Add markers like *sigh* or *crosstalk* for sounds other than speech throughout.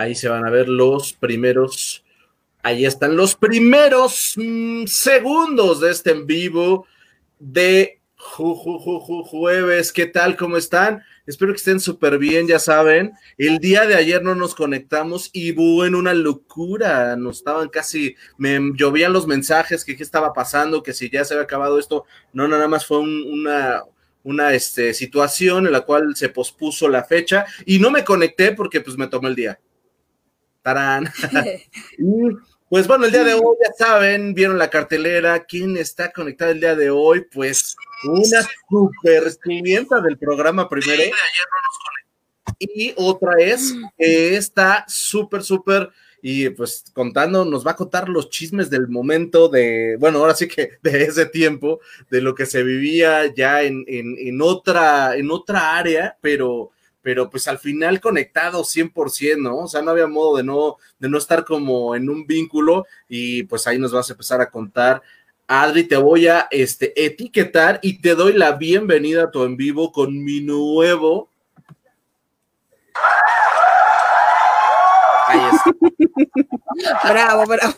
Ahí se van a ver los primeros, ahí están los primeros mm, segundos de este en vivo de jueves. ¿Qué tal? ¿Cómo están? Espero que estén súper bien, ya saben. El día de ayer no nos conectamos y en una locura. Nos estaban casi, me llovían los mensajes que qué estaba pasando, que si ya se había acabado esto. No, nada más fue una, una este, situación en la cual se pospuso la fecha y no me conecté porque pues me tomó el día. Tarán. *laughs* *laughs* pues bueno, el día de hoy ya saben, vieron la cartelera, ¿quién está conectado el día de hoy? Pues una super clienta del programa primero. Y otra es que está súper, súper y pues contando, nos va a contar los chismes del momento de, bueno, ahora sí que de ese tiempo, de lo que se vivía ya en, en, otra, en otra área, pero, pero pues al final conectado 100%, ¿no? O sea, no había modo de no, de no estar como en un vínculo y pues ahí nos vas a empezar a contar. Adri, te voy a este, etiquetar y te doy la bienvenida a tu en vivo con mi nuevo bravo, bravo.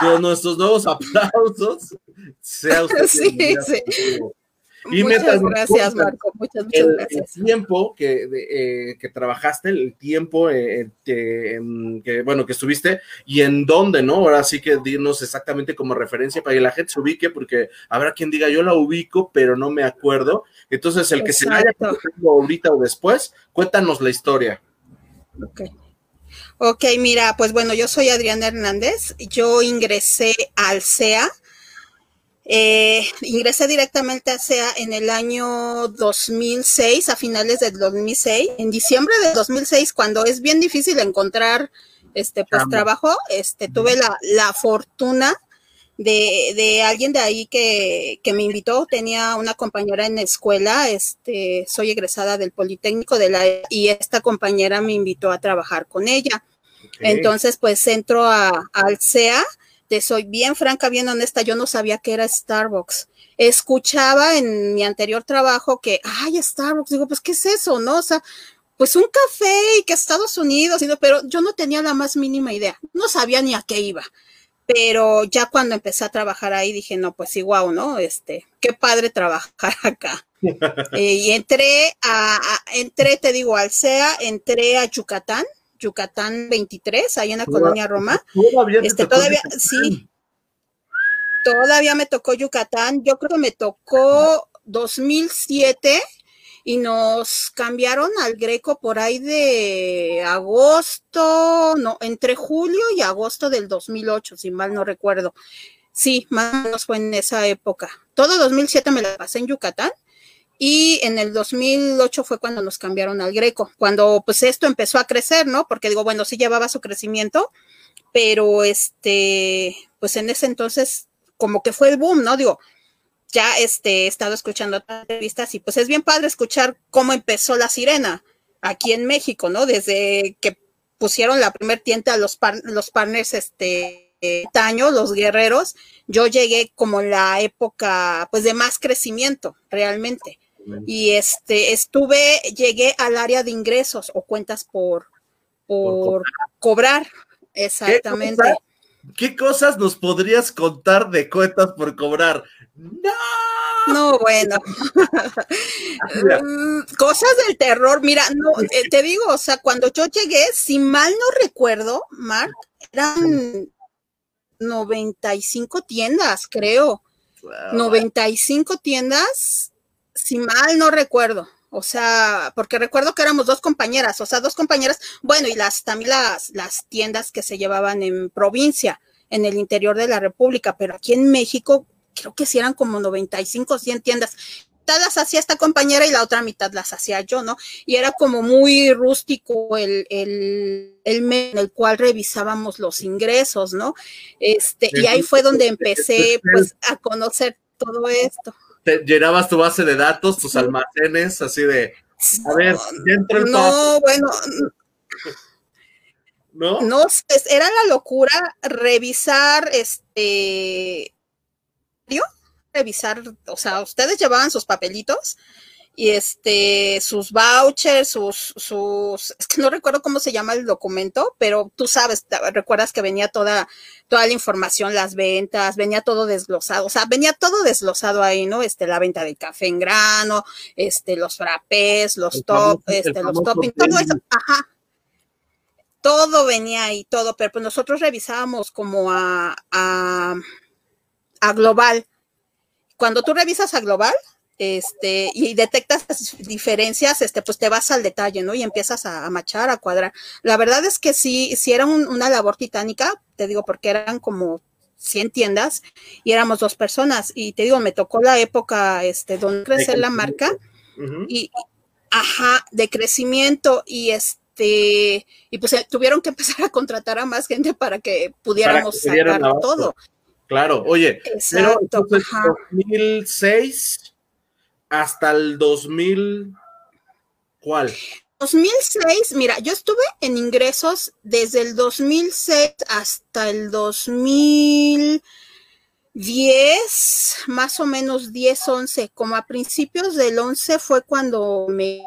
Con nuestros nuevos aplausos, sea usted. Sí, sí. Y muchas gracias, Marco. Muchas, muchas el, gracias. El tiempo que, eh, que trabajaste, el tiempo eh, que, bueno, que estuviste y en dónde, ¿no? Ahora sí que dinos exactamente como referencia para que la gente se ubique, porque habrá quien diga, yo la ubico, pero no me acuerdo. Entonces, el que se vaya ahorita o después, cuéntanos la historia. Ok. Ok, mira, pues bueno, yo soy Adriana Hernández. Yo ingresé al CEA eh, ingresé directamente a SEA en el año 2006, a finales del 2006, en diciembre de 2006, cuando es bien difícil encontrar este pues trabajo, este tuve la, la fortuna de, de, alguien de ahí que, que, me invitó, tenía una compañera en la escuela, este, soy egresada del Politécnico de la y esta compañera me invitó a trabajar con ella. Entonces, pues entro a, al CEA te soy bien franca, bien honesta, yo no sabía que era Starbucks. Escuchaba en mi anterior trabajo que, ay, Starbucks, digo, pues, ¿qué es eso? ¿No? O sea, pues un café y que Estados Unidos, pero yo no tenía la más mínima idea, no sabía ni a qué iba. Pero ya cuando empecé a trabajar ahí dije, no, pues igual, ¿no? Este, qué padre trabajar *laughs* acá. *laughs* Eh, y entré a, entré, te digo, al CEA, entré a Yucatán, Yucatán 23, ahí en la colonia Roma. Todavía, este, todavía sí. Todavía me tocó Yucatán. Yo creo que me tocó 2007 y nos cambiaron al Greco por ahí de agosto, no, entre julio y agosto del 2008, si mal no recuerdo. Sí, más o menos fue en esa época. Todo 2007 me la pasé en Yucatán y en el 2008 fue cuando nos cambiaron al Greco, cuando pues esto empezó a crecer, ¿no? Porque digo, bueno, sí llevaba su crecimiento, pero este, pues en ese entonces como que fue el boom, ¿no? Digo, ya este, he estado escuchando entrevistas y pues es bien padre escuchar cómo empezó la sirena aquí en México, ¿no? Desde que pusieron la primer tienda a los, los partners, este, año, los guerreros, yo llegué como la época, pues de más crecimiento, realmente. Y este, estuve, llegué al área de ingresos o cuentas por, por, cobrar. Exactamente. ¿Qué, cosas nos podrías contar de cuentas por cobrar? No. No, bueno. Mm, cosas del terror. Mira, no, eh, te digo, o sea, cuando yo llegué, si mal no recuerdo, Mark, eran 95 tiendas, creo. 95 tiendas si mal no recuerdo. O sea, porque recuerdo que éramos dos compañeras, o sea, dos compañeras, bueno, y las también las, las tiendas que se llevaban en provincia, en el interior de la República, pero aquí en México creo que sí eran como 95, 100 tiendas. Mitad las hacía esta compañera y la otra mitad las hacía yo, ¿no? Y era como muy rústico el, el, el en el cual revisábamos los ingresos, ¿no? Este, y ahí fue donde empecé, pues, a conocer todo esto llenabas tu base de datos, tus almacenes, así de, a ver, dentro el No, bueno. ¿No? No, era la locura revisar este revisar, o sea, ustedes llevaban sus papelitos y este, sus vouchers, sus, sus, es que no recuerdo cómo se llama el documento, pero tú sabes, recuerdas que venía toda, toda la información, las ventas, venía todo desglosado, o sea, venía todo desglosado ahí, ¿no? Este, la venta del café en grano, este, los frappés, los top, este, los topping, todo eso, ajá. Todo venía ahí, todo, pero pues nosotros revisábamos como a, a, a global. Cuando tú revisas a global, este, y detectas las diferencias, este, pues te vas al detalle, ¿no? Y empiezas a, machar, a cuadrar. La verdad es que sí, sí era una labor titánica, te digo, porque eran como 100 tiendas y éramos dos personas. Y te digo, me tocó la época, este, donde crecer la marca y, ajá, de crecimiento y este, y pues eh, tuvieron que empezar a contratar a más gente para que pudiéramos sacar todo. Claro, oye, pero entonces, 2006 hasta el 2000, ¿cuál? 2006, mira, yo estuve en ingresos desde el 2006 hasta el 2010, más o menos 10, 11, como a principios del 11 fue cuando me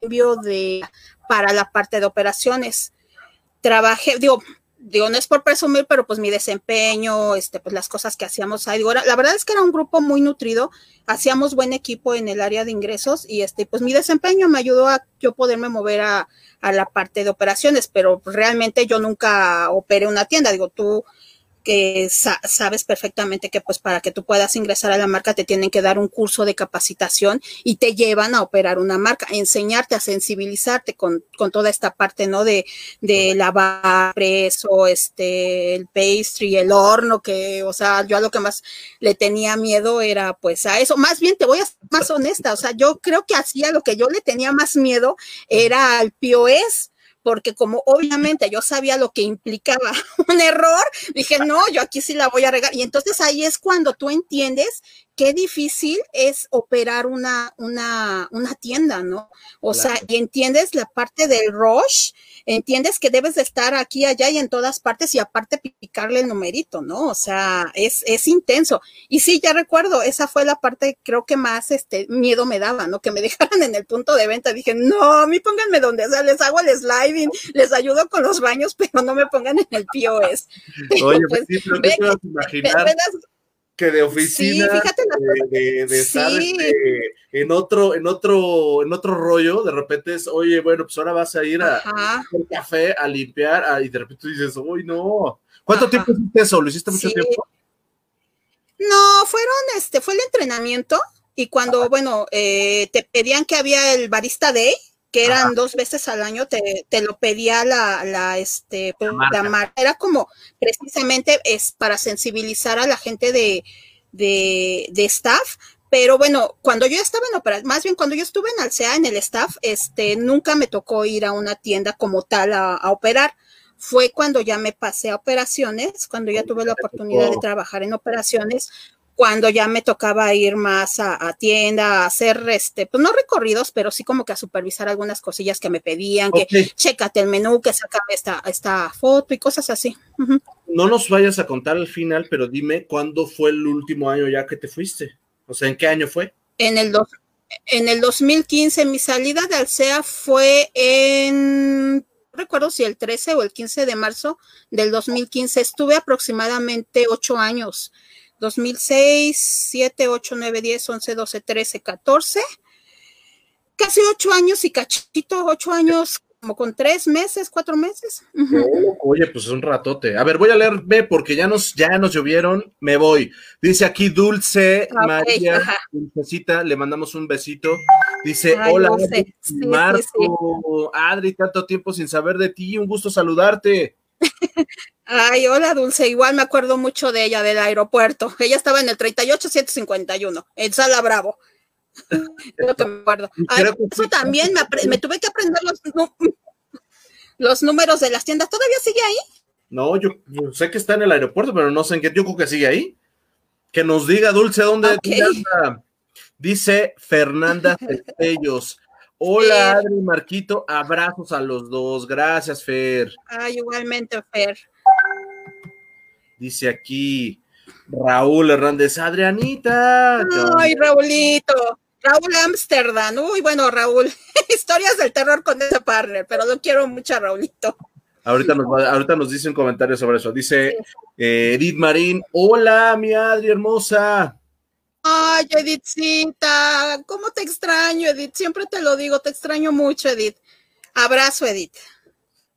envió de para la parte de operaciones. Trabajé, digo, digo, no es por presumir, pero pues mi desempeño, este, pues las cosas que hacíamos ahí. la verdad es que era un grupo muy nutrido, hacíamos buen equipo en el área de ingresos y este, pues mi desempeño me ayudó a yo poderme mover a, a la parte de operaciones, pero realmente yo nunca operé una tienda. Digo, tú que sabes perfectamente que pues para que tú puedas ingresar a la marca te tienen que dar un curso de capacitación y te llevan a operar una marca, enseñarte a sensibilizarte con, con toda esta parte, ¿no? De, de lavar preso, este, el pastry, el horno, que, o sea, yo a lo que más le tenía miedo era pues a eso. Más bien te voy a ser más honesta, o sea, yo creo que hacía lo que yo le tenía más miedo era al POS porque como obviamente yo sabía lo que implicaba *laughs* un error, dije, no, yo aquí sí la voy a regar. Y entonces ahí es cuando tú entiendes qué difícil es operar una, una, una tienda, ¿no? O sea, y entiendes la parte del rush, entiendes que debes de estar aquí, allá y en todas partes y aparte picarle el numerito, ¿no? O sea, es, es intenso. Y sí, ya recuerdo, esa fue la parte creo que más este miedo me daba, ¿no? Que me *laughs* dejaran en el punto de venta. Dije, no, a mí pónganme donde, sea, les hago el sliding, les ayudo con los baños, *laughs* pero no me pongan en el POS. Oye, pues, sí, pero te puedo imaginar que de oficina, de, estar este, en otro, en otro, en otro rollo, de repente es, oye, bueno, pues ahora vas a ir a un café a limpiar, y de repente dices, uy, no. ¿Cuánto tiempo hiciste eso? ¿Lo hiciste mucho tiempo? No, fueron, este, fue el entrenamiento, y cuando, bueno, eh, te pedían que había el barista day, que eran dos veces al año, te, te lo pedía la, la, este, la marca. Era como precisamente es para sensibilizar a la gente de, de, de staff, pero bueno, cuando yo estaba en operación, más bien cuando yo estuve en Alsea, en el staff, este, nunca me tocó ir a una tienda como tal a, a, operar. Fue cuando ya me pasé a operaciones, cuando ya tuve la oportunidad de trabajar en operaciones, cuando ya me tocaba ir más a, tienda, a hacer, este, pues no recorridos, pero sí como que a supervisar algunas cosillas que me pedían, que chécate el menú, que sácame esta, esta foto y cosas así. No nos vayas a contar al final, pero dime cuándo fue el último año ya que te fuiste. O sea, ¿en qué año fue? En el, en el 2015, mi salida de Alsea fue en no recuerdo si el 13 o el 15 de marzo del 2015. Estuve aproximadamente ocho años 2006, 7, 8, 9, 10, 11, 12, 13, 14. Casi ocho años y cachito, ocho años como con tres meses, cuatro meses. oye, pues es un ratote. A ver, voy a leer B porque ya nos, ya nos llovieron, me voy. Dice aquí Dulce María, Dulcecita, le mandamos un besito. Dice, hola, Marco, Adri, tanto tiempo sin saber de ti, un gusto saludarte. Ay, hola Dulce, igual me acuerdo mucho de ella del aeropuerto. Ella estaba en el 38751, en Sala Bravo. *laughs* Lo que me acuerdo. eso también me, tuve que aprender los, los números de las tiendas. ¿Todavía sigue ahí? No, yo, sé que está en el aeropuerto, pero no sé en qué. Yo creo que sigue ahí. Que nos diga, Dulce, dónde Dice Fernanda *laughs* Cestellos. Hola, Adri Marquito, abrazos a los dos. Gracias, Fer. Ay, igualmente, Fer. Dice aquí Raúl Hernández, Adrianita. Ay, Raulito. Raúl Amsterdam. Uy, bueno, Raúl, *laughs* historias del terror con ese partner, pero lo quiero mucho a Raulito. Ahorita nos, ahorita nos dice un comentario sobre eso. Dice eh, Edith Marín, hola, mi Adri hermosa. Ay, Edithcita, ¿cómo te extraño, Edith? Siempre te lo digo, te extraño mucho, Edith. Abrazo, Edith.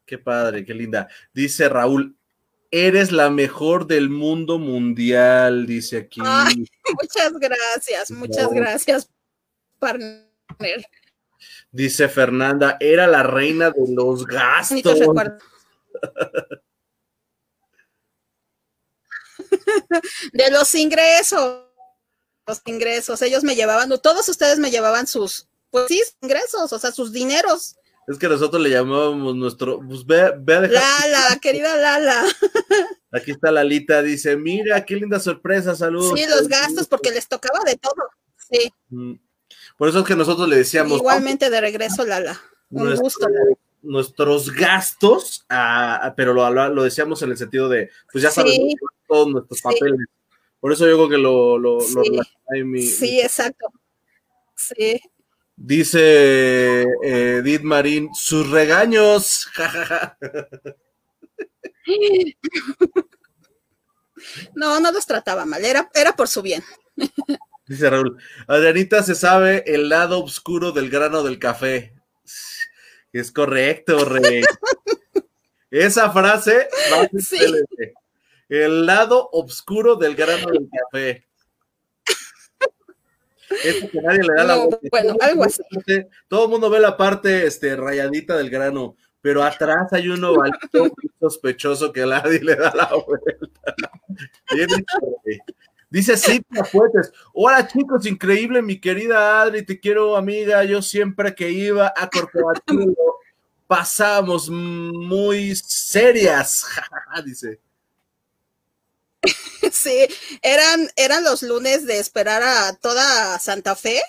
Qué padre, qué linda. Dice Raúl, eres la mejor del mundo mundial, dice aquí. Ay, *laughs* muchas gracias, muchas gracias, partner. Dice Fernanda, era la reina de los gastos. *laughs* *laughs* de los ingresos. Los ingresos. Ellos me llevaban, todos ustedes me llevaban sus, pues sí, ingresos, o sea, sus dineros. Es que nosotros le llamábamos nuestro, pues ve, ve a dejar. Lala, querida Lala. *laughs* Aquí está Lalita, dice, mira, qué linda sorpresa, saludos. Sí, los gastos, porque les tocaba de todo. Sí. Por eso es que nosotros le decíamos. Igualmente de regreso, Lala. Un gusto. Nuestros gastos, ah, pero lo, lo, decíamos en el sentido de, pues ya sabes, todos nuestros papeles. Por eso yo creo que lo, lo, sí. sí, exacto. Sí. Dice eh, Edith Marín, sus regaños. *laughs* no, no los trataba mal, era, era por su bien. Dice Raúl, Adrianita se sabe el lado oscuro del grano del café. Es correcto, Rey. *laughs* Esa frase va a el lado oscuro del grano del café. Eso que nadie le da la Bueno, algo así. Todo el mundo ve la parte este, rayadita del grano, pero atrás hay uno sospechoso que nadie le da la vuelta. Dice sí, Fuentes. Hola chicos, increíble, mi querida Adri, te quiero amiga. Yo siempre que iba a corporativo pasamos muy serias, *laughs* dice. *laughs* Sí, eran, eran los lunes de esperar a toda Santa Fe.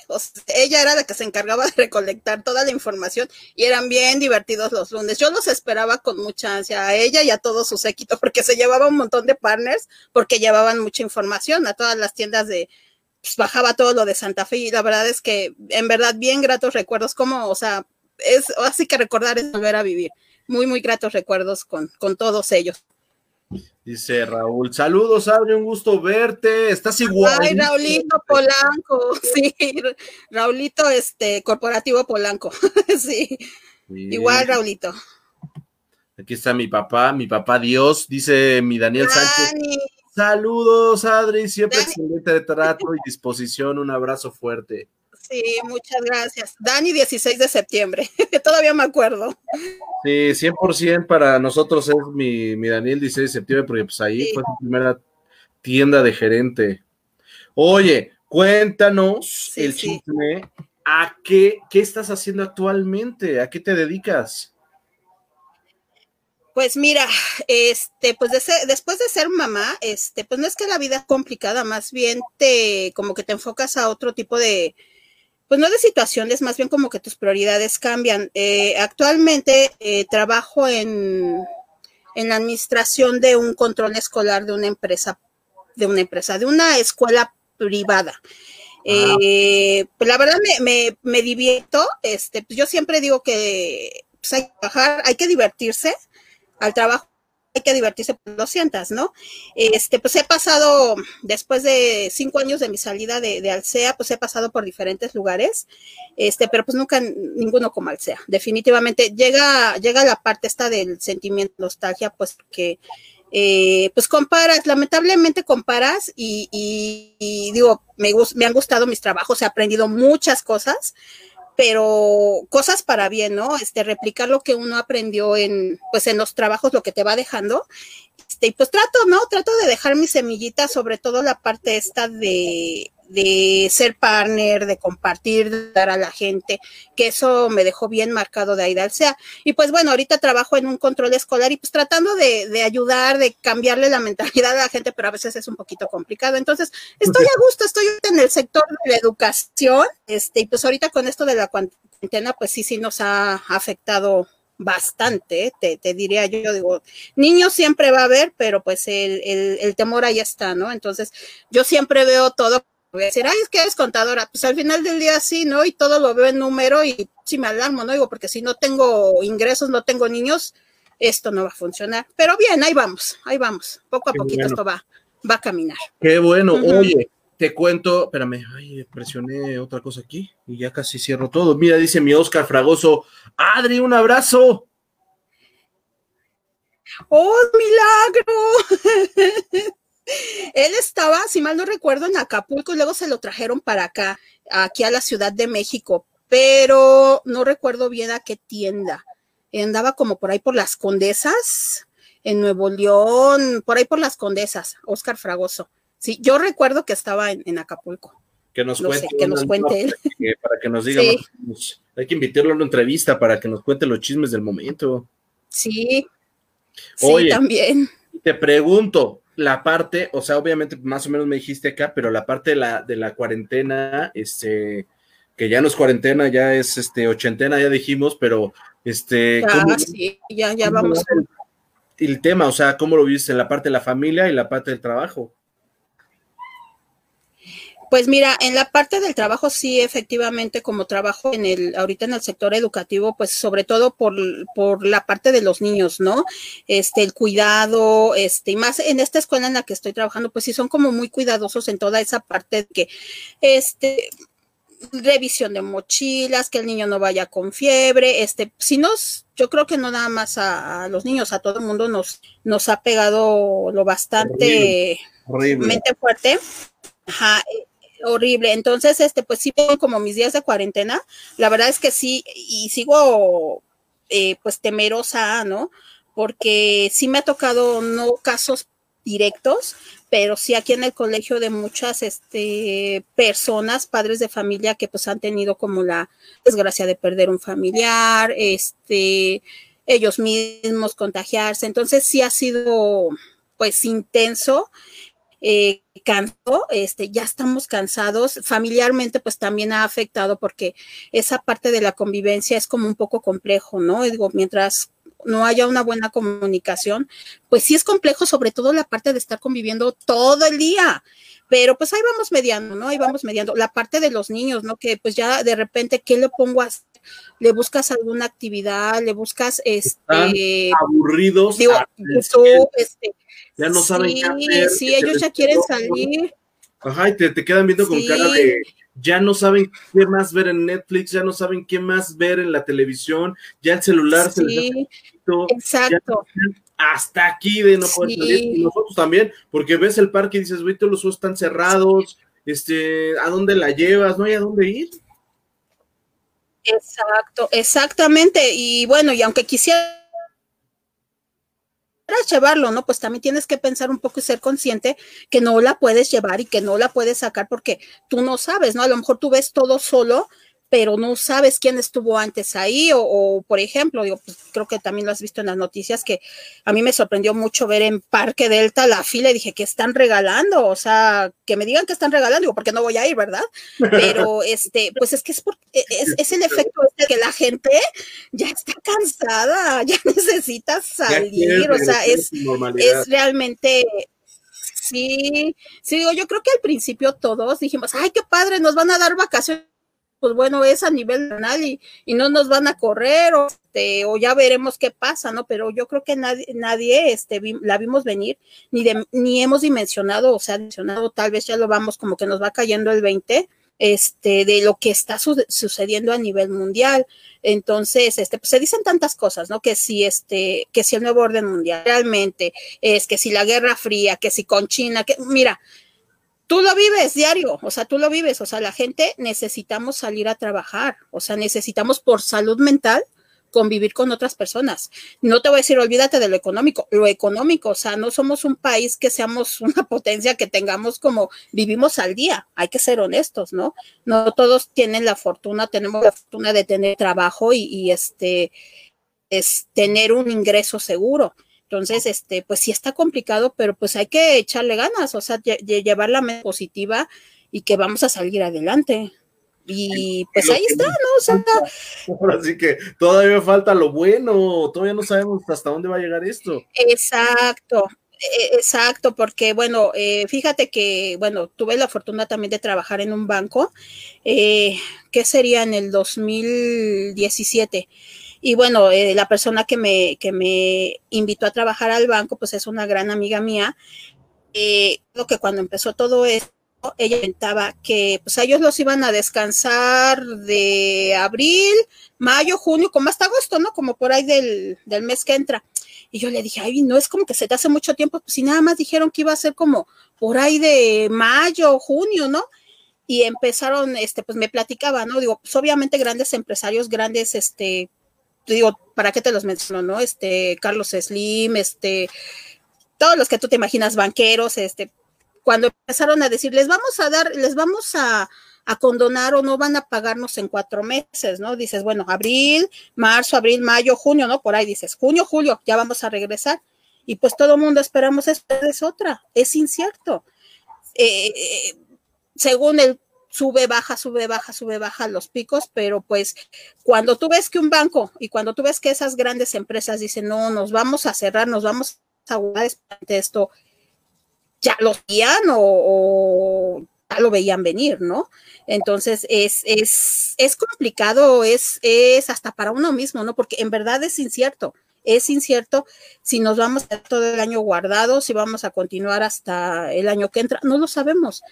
ella era la que se encargaba de recolectar toda la información y eran bien divertidos los lunes. Yo los esperaba con mucha ansia a ella y a todos sus séquito porque se llevaba un montón de partners porque llevaban mucha información a todas las tiendas de, pues bajaba todo lo de Santa Fe y la verdad es que en verdad bien gratos recuerdos como, o sea, es así que recordar es volver a vivir. Muy, muy gratos recuerdos con, con todos ellos. Dice Raúl, saludos, Adri, un gusto verte. Estás igual. Ay, Raulito Polanco, *laughs* sí, Raulito, este, corporativo Polanco, *laughs* sí. Igual, Raulito. Aquí está mi papá, mi papá Dios, dice mi Daniel Sánchez. Saludos, Adri, siempre excelente de trato y disposición. Un abrazo fuerte. Sí, muchas gracias. Dani, 16 de septiembre, *laughs* todavía me acuerdo. Sí, 100% para nosotros es mi, Daniel 16 de septiembre, porque pues ahí fue su primera tienda de gerente. Oye, cuéntanos el chisme, ¿a qué, qué estás haciendo actualmente? ¿A qué te dedicas? Pues mira, este, pues después de ser mamá, este, pues no es que la vida es complicada, más bien te, como que te enfocas a otro tipo de, pues no de situaciones, más bien como que tus prioridades cambian. Eh, actualmente eh, trabajo en, en la administración de un control escolar de una empresa, de una empresa, de una escuela privada. Eh, pues la verdad me, me, divierto, este, pues yo siempre digo que pues hay que trabajar, hay que divertirse, al trabajo hay que divertirse, lo sientas, ¿no? Este, pues he pasado, después de cinco años de mi salida de, Alsea, pues he pasado por diferentes lugares, este, pero pues nunca ninguno como Alsea. Definitivamente llega, llega la parte esta del sentimiento, nostalgia, pues que eh, pues comparas, lamentablemente comparas y, y, digo, me, me han gustado mis trabajos, he aprendido muchas cosas, pero cosas para bien, ¿no? Este, replicar lo que uno aprendió en, pues, en los trabajos, lo que te va dejando. Este, y pues trato, ¿no? Trato de dejar mi semillita, sobre todo la parte esta de, de ser partner, de compartir, de dar a la gente, que eso me dejó bien marcado de ahí de sea. Y pues bueno, ahorita trabajo en un control escolar y pues tratando de, de, ayudar, de cambiarle la mentalidad a la gente, pero a veces es un poquito complicado. Entonces, estoy a gusto, estoy en el sector de la educación, este, y pues ahorita con esto de la cuarentena, pues sí, sí nos ha afectado bastante, te, te, diría yo, digo, niños siempre va a haber, pero pues el, el, el temor ahí está, ¿no? Entonces, yo siempre veo todo voy a decir, ay, es que eres contadora. Pues al final del día sí, ¿no? Y todo lo veo en número y sí me alarmo, ¿no? Digo, porque si no tengo ingresos, no tengo niños, esto no va a funcionar. Pero bien, ahí vamos, ahí vamos. Poco a poquito esto va, va a caminar. Qué bueno. Oye, te cuento, espérame, ay, presioné otra cosa aquí y ya casi cierro todo. Mira, dice mi Oscar Fragoso, Adri, un abrazo. ¡Oh, milagro! *laughs* Él estaba, si mal no recuerdo, en Acapulco y luego se lo trajeron para acá, aquí a la Ciudad de México, pero no recuerdo bien a qué tienda. Andaba como por ahí por las Condesas, en Nuevo León, por ahí por las Condesas, Oscar Fragoso. Sí, yo recuerdo que estaba en, Acapulco. Que nos cuente. que nos cuente él. Para que nos diga, hay que invitarlo a una entrevista para que nos cuente los chismes del momento. Sí, sí, también. Te pregunto, la parte, o sea, obviamente más o menos me dijiste acá, pero la parte de la, de la cuarentena, este, que ya no es cuarentena, ya es este ochentena, ya dijimos, pero este. ¿cómo, sí, ya, ya vamos. El, el, tema, o sea, ¿cómo lo viste en la parte de la familia y la parte del trabajo? Pues mira, en la parte del trabajo sí, efectivamente, como trabajo en el, ahorita en el sector educativo, pues sobre todo por, por la parte de los niños, ¿no? Este, el cuidado, este, y más en esta escuela en la que estoy trabajando, pues sí son como muy cuidadosos en toda esa parte de que, este, revisión de mochilas, que el niño no vaya con fiebre, este, si nos, yo creo que no nada más a, los niños, a todo el mundo nos, nos ha pegado lo bastante Horrible. fuerte. Ajá, horrible. Entonces, este, pues sí como mis días de cuarentena. La verdad es que sí, y sigo eh, pues temerosa, ¿no? Porque sí me ha tocado no casos directos, pero sí aquí en el colegio de muchas este, personas, padres de familia que pues han tenido como la desgracia de perder un familiar, este, ellos mismos contagiarse. Entonces sí ha sido pues intenso eh, cansó, este, ya estamos cansados. Familiarmente, pues también ha afectado porque esa parte de la convivencia es como un poco complejo, ¿no? Digo, mientras no haya una buena comunicación, pues sí es complejo, sobre todo la parte de estar conviviendo todo el día. Pero pues ahí vamos mediando, ¿no? Ahí vamos mediando. La parte de los niños, ¿no? Que pues ya de repente, ¿qué le pongo a? Le buscas alguna actividad, le buscas este aburridos. Digo, este, ya no saben qué hacer. Sí, ellos ya quieren salir. Ajá, y te, quedan viendo con cara de ya no saben qué más ver en Netflix, ya no saben qué más ver en la televisión, ya el celular se les Exacto. hasta aquí de no poder salir, y nosotros también, porque ves el parque y dices, güey, todos los ojos están cerrados, este, ¿a dónde la llevas? No hay a dónde ir. Exacto, exactamente. Y bueno, y aunque quisiera llevarlo, ¿no? Pues también tienes que pensar un poco y ser consciente que no la puedes llevar y que no la puedes sacar porque tú no sabes, ¿no? A lo mejor tú ves todo solo, pero no sabes quién estuvo antes ahí, o, por ejemplo, digo, pues, creo que también lo has visto en las noticias, que a mí me sorprendió mucho ver en Parque Delta la fila y dije, que están regalando? O sea, que me digan que están regalando, digo, porque no voy a ir, ¿verdad? Pero, *laughs* este, pues es que es, e, es, es el efecto este que la gente ya está cansada, *laughs* ya necesita salir, o sea, es, es realmente Sí, sí, digo, yo creo que al principio todos dijimos, ay, qué padre, nos van a dar vacaciones pues bueno, es a nivel nacional y, no nos van a correr o, este, o ya veremos qué pasa, ¿no? Pero yo creo que nadie, nadie este, la vimos venir, ni, de, ni hemos dimensionado, o sea, dimensionado, tal vez ya lo vamos como que nos va cayendo el 20, este, de lo que está sucediendo a nivel mundial. Entonces, este, pues se dicen tantas cosas, ¿no? Que si este, que si el nuevo orden mundial realmente es que si la Guerra Fría, que si con China, que mira, tú lo vives diario, o sea, tú lo vives, o sea, la gente necesitamos salir a trabajar, o sea, necesitamos por salud mental convivir con otras personas. No te voy a decir, olvídate de lo económico, lo económico, o sea, no somos un país que seamos *laughs* una potencia que tengamos como vivimos al día, hay que ser honestos, ¿no? No todos tienen la fortuna, tenemos la fortuna de tener trabajo y, y este, es tener un ingreso seguro. Entonces, este, pues sí está complicado, pero pues hay que echarle ganas, o sea, llevar la mente positiva y que vamos a salir adelante. Y pues ahí está, ¿no? O sea, Así *laughs* que todavía falta lo bueno, todavía no sabemos hasta dónde va a llegar esto. Exacto, E, exacto, porque bueno, eh, fíjate que, bueno, tuve la fortuna también de trabajar en un banco, eh, que sería en el 2017. Y bueno, eh, la persona que me, que me invitó a trabajar al banco, pues es una gran amiga mía. Eh, lo que cuando empezó todo esto, ella comentaba que pues ellos los iban a descansar de abril, mayo, junio, como hasta agosto, ¿no? Como por ahí del, del mes que entra. Y yo le dije, ay, no es como que se te hace mucho tiempo, pues si nada más dijeron que iba a ser como por ahí de mayo, junio, ¿no? Y empezaron, este, pues me platicaba, ¿no? Digo, pues obviamente grandes empresarios, grandes, este, digo, ¿para qué te los menciono, no? Este, Carlos Slim, este, todos los que tú te imaginas, banqueros, este, cuando empezaron a decir, les vamos a dar, les vamos a, a condonar o no van a pagarnos en cuatro meses, ¿no? Dices, bueno, abril, marzo, abril, mayo, junio, ¿no? Por ahí dices, junio, julio, ya vamos a regresar. Y pues todo mundo esperamos, esto es otra, es incierto. Eh, según el sube, baja, sube, baja, sube, baja los picos, pero pues cuando tú ves que un banco y cuando tú ves que esas grandes empresas dicen, no, nos vamos a cerrar, nos vamos a guardar esto, ya lo veían o, o ya lo veían venir, ¿no? Entonces es, es, es complicado, es, es hasta para uno mismo, ¿no? Porque en verdad es incierto, es incierto si nos vamos a todo el año guardado, si vamos a continuar hasta el año que entra, no lo sabemos.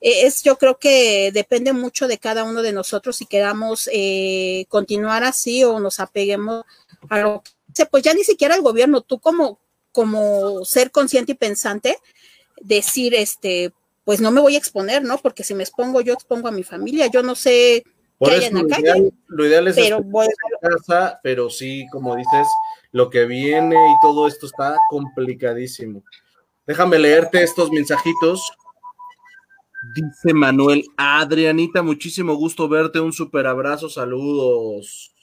E, es, yo creo que depende mucho de cada uno de nosotros si queramos eh, continuar así o nos apeguemos a lo que, pues ya ni siquiera el gobierno, tú como, como ser consciente y pensante, decir, este, pues no me voy a exponer, ¿no? Porque si me expongo, yo expongo a mi familia, yo no sé en la calle. lo ideal es pero voy a... casa, pero sí, como dices, lo que viene y todo esto está complicadísimo. Déjame leerte estos mensajitos. Dice Manuel, Adrianita, muchísimo gusto verte, un super abrazo, saludos.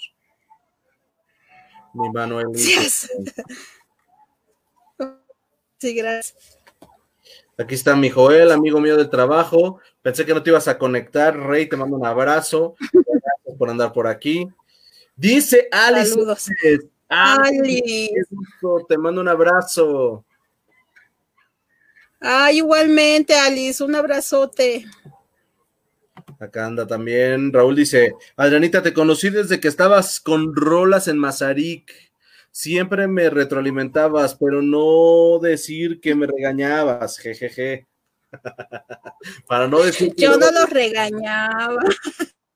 Mi Manuel. Sí, *laughs* gracias. Aquí está mi Joel, amigo mío del trabajo. Pensé que no te ibas a conectar. Rey, te mando un abrazo. Gracias por andar por aquí. Dice Alice. Saludos. Alice. Te mando un abrazo. Ah, igualmente, Alice, un abrazote. Acá anda también. Raúl dice: Adrianita, te conocí desde que estabas con rolas en Mazarik siempre me retroalimentabas, pero no decir que me regañabas, jejeje. *laughs* Para no decir que Yo no los regañaba.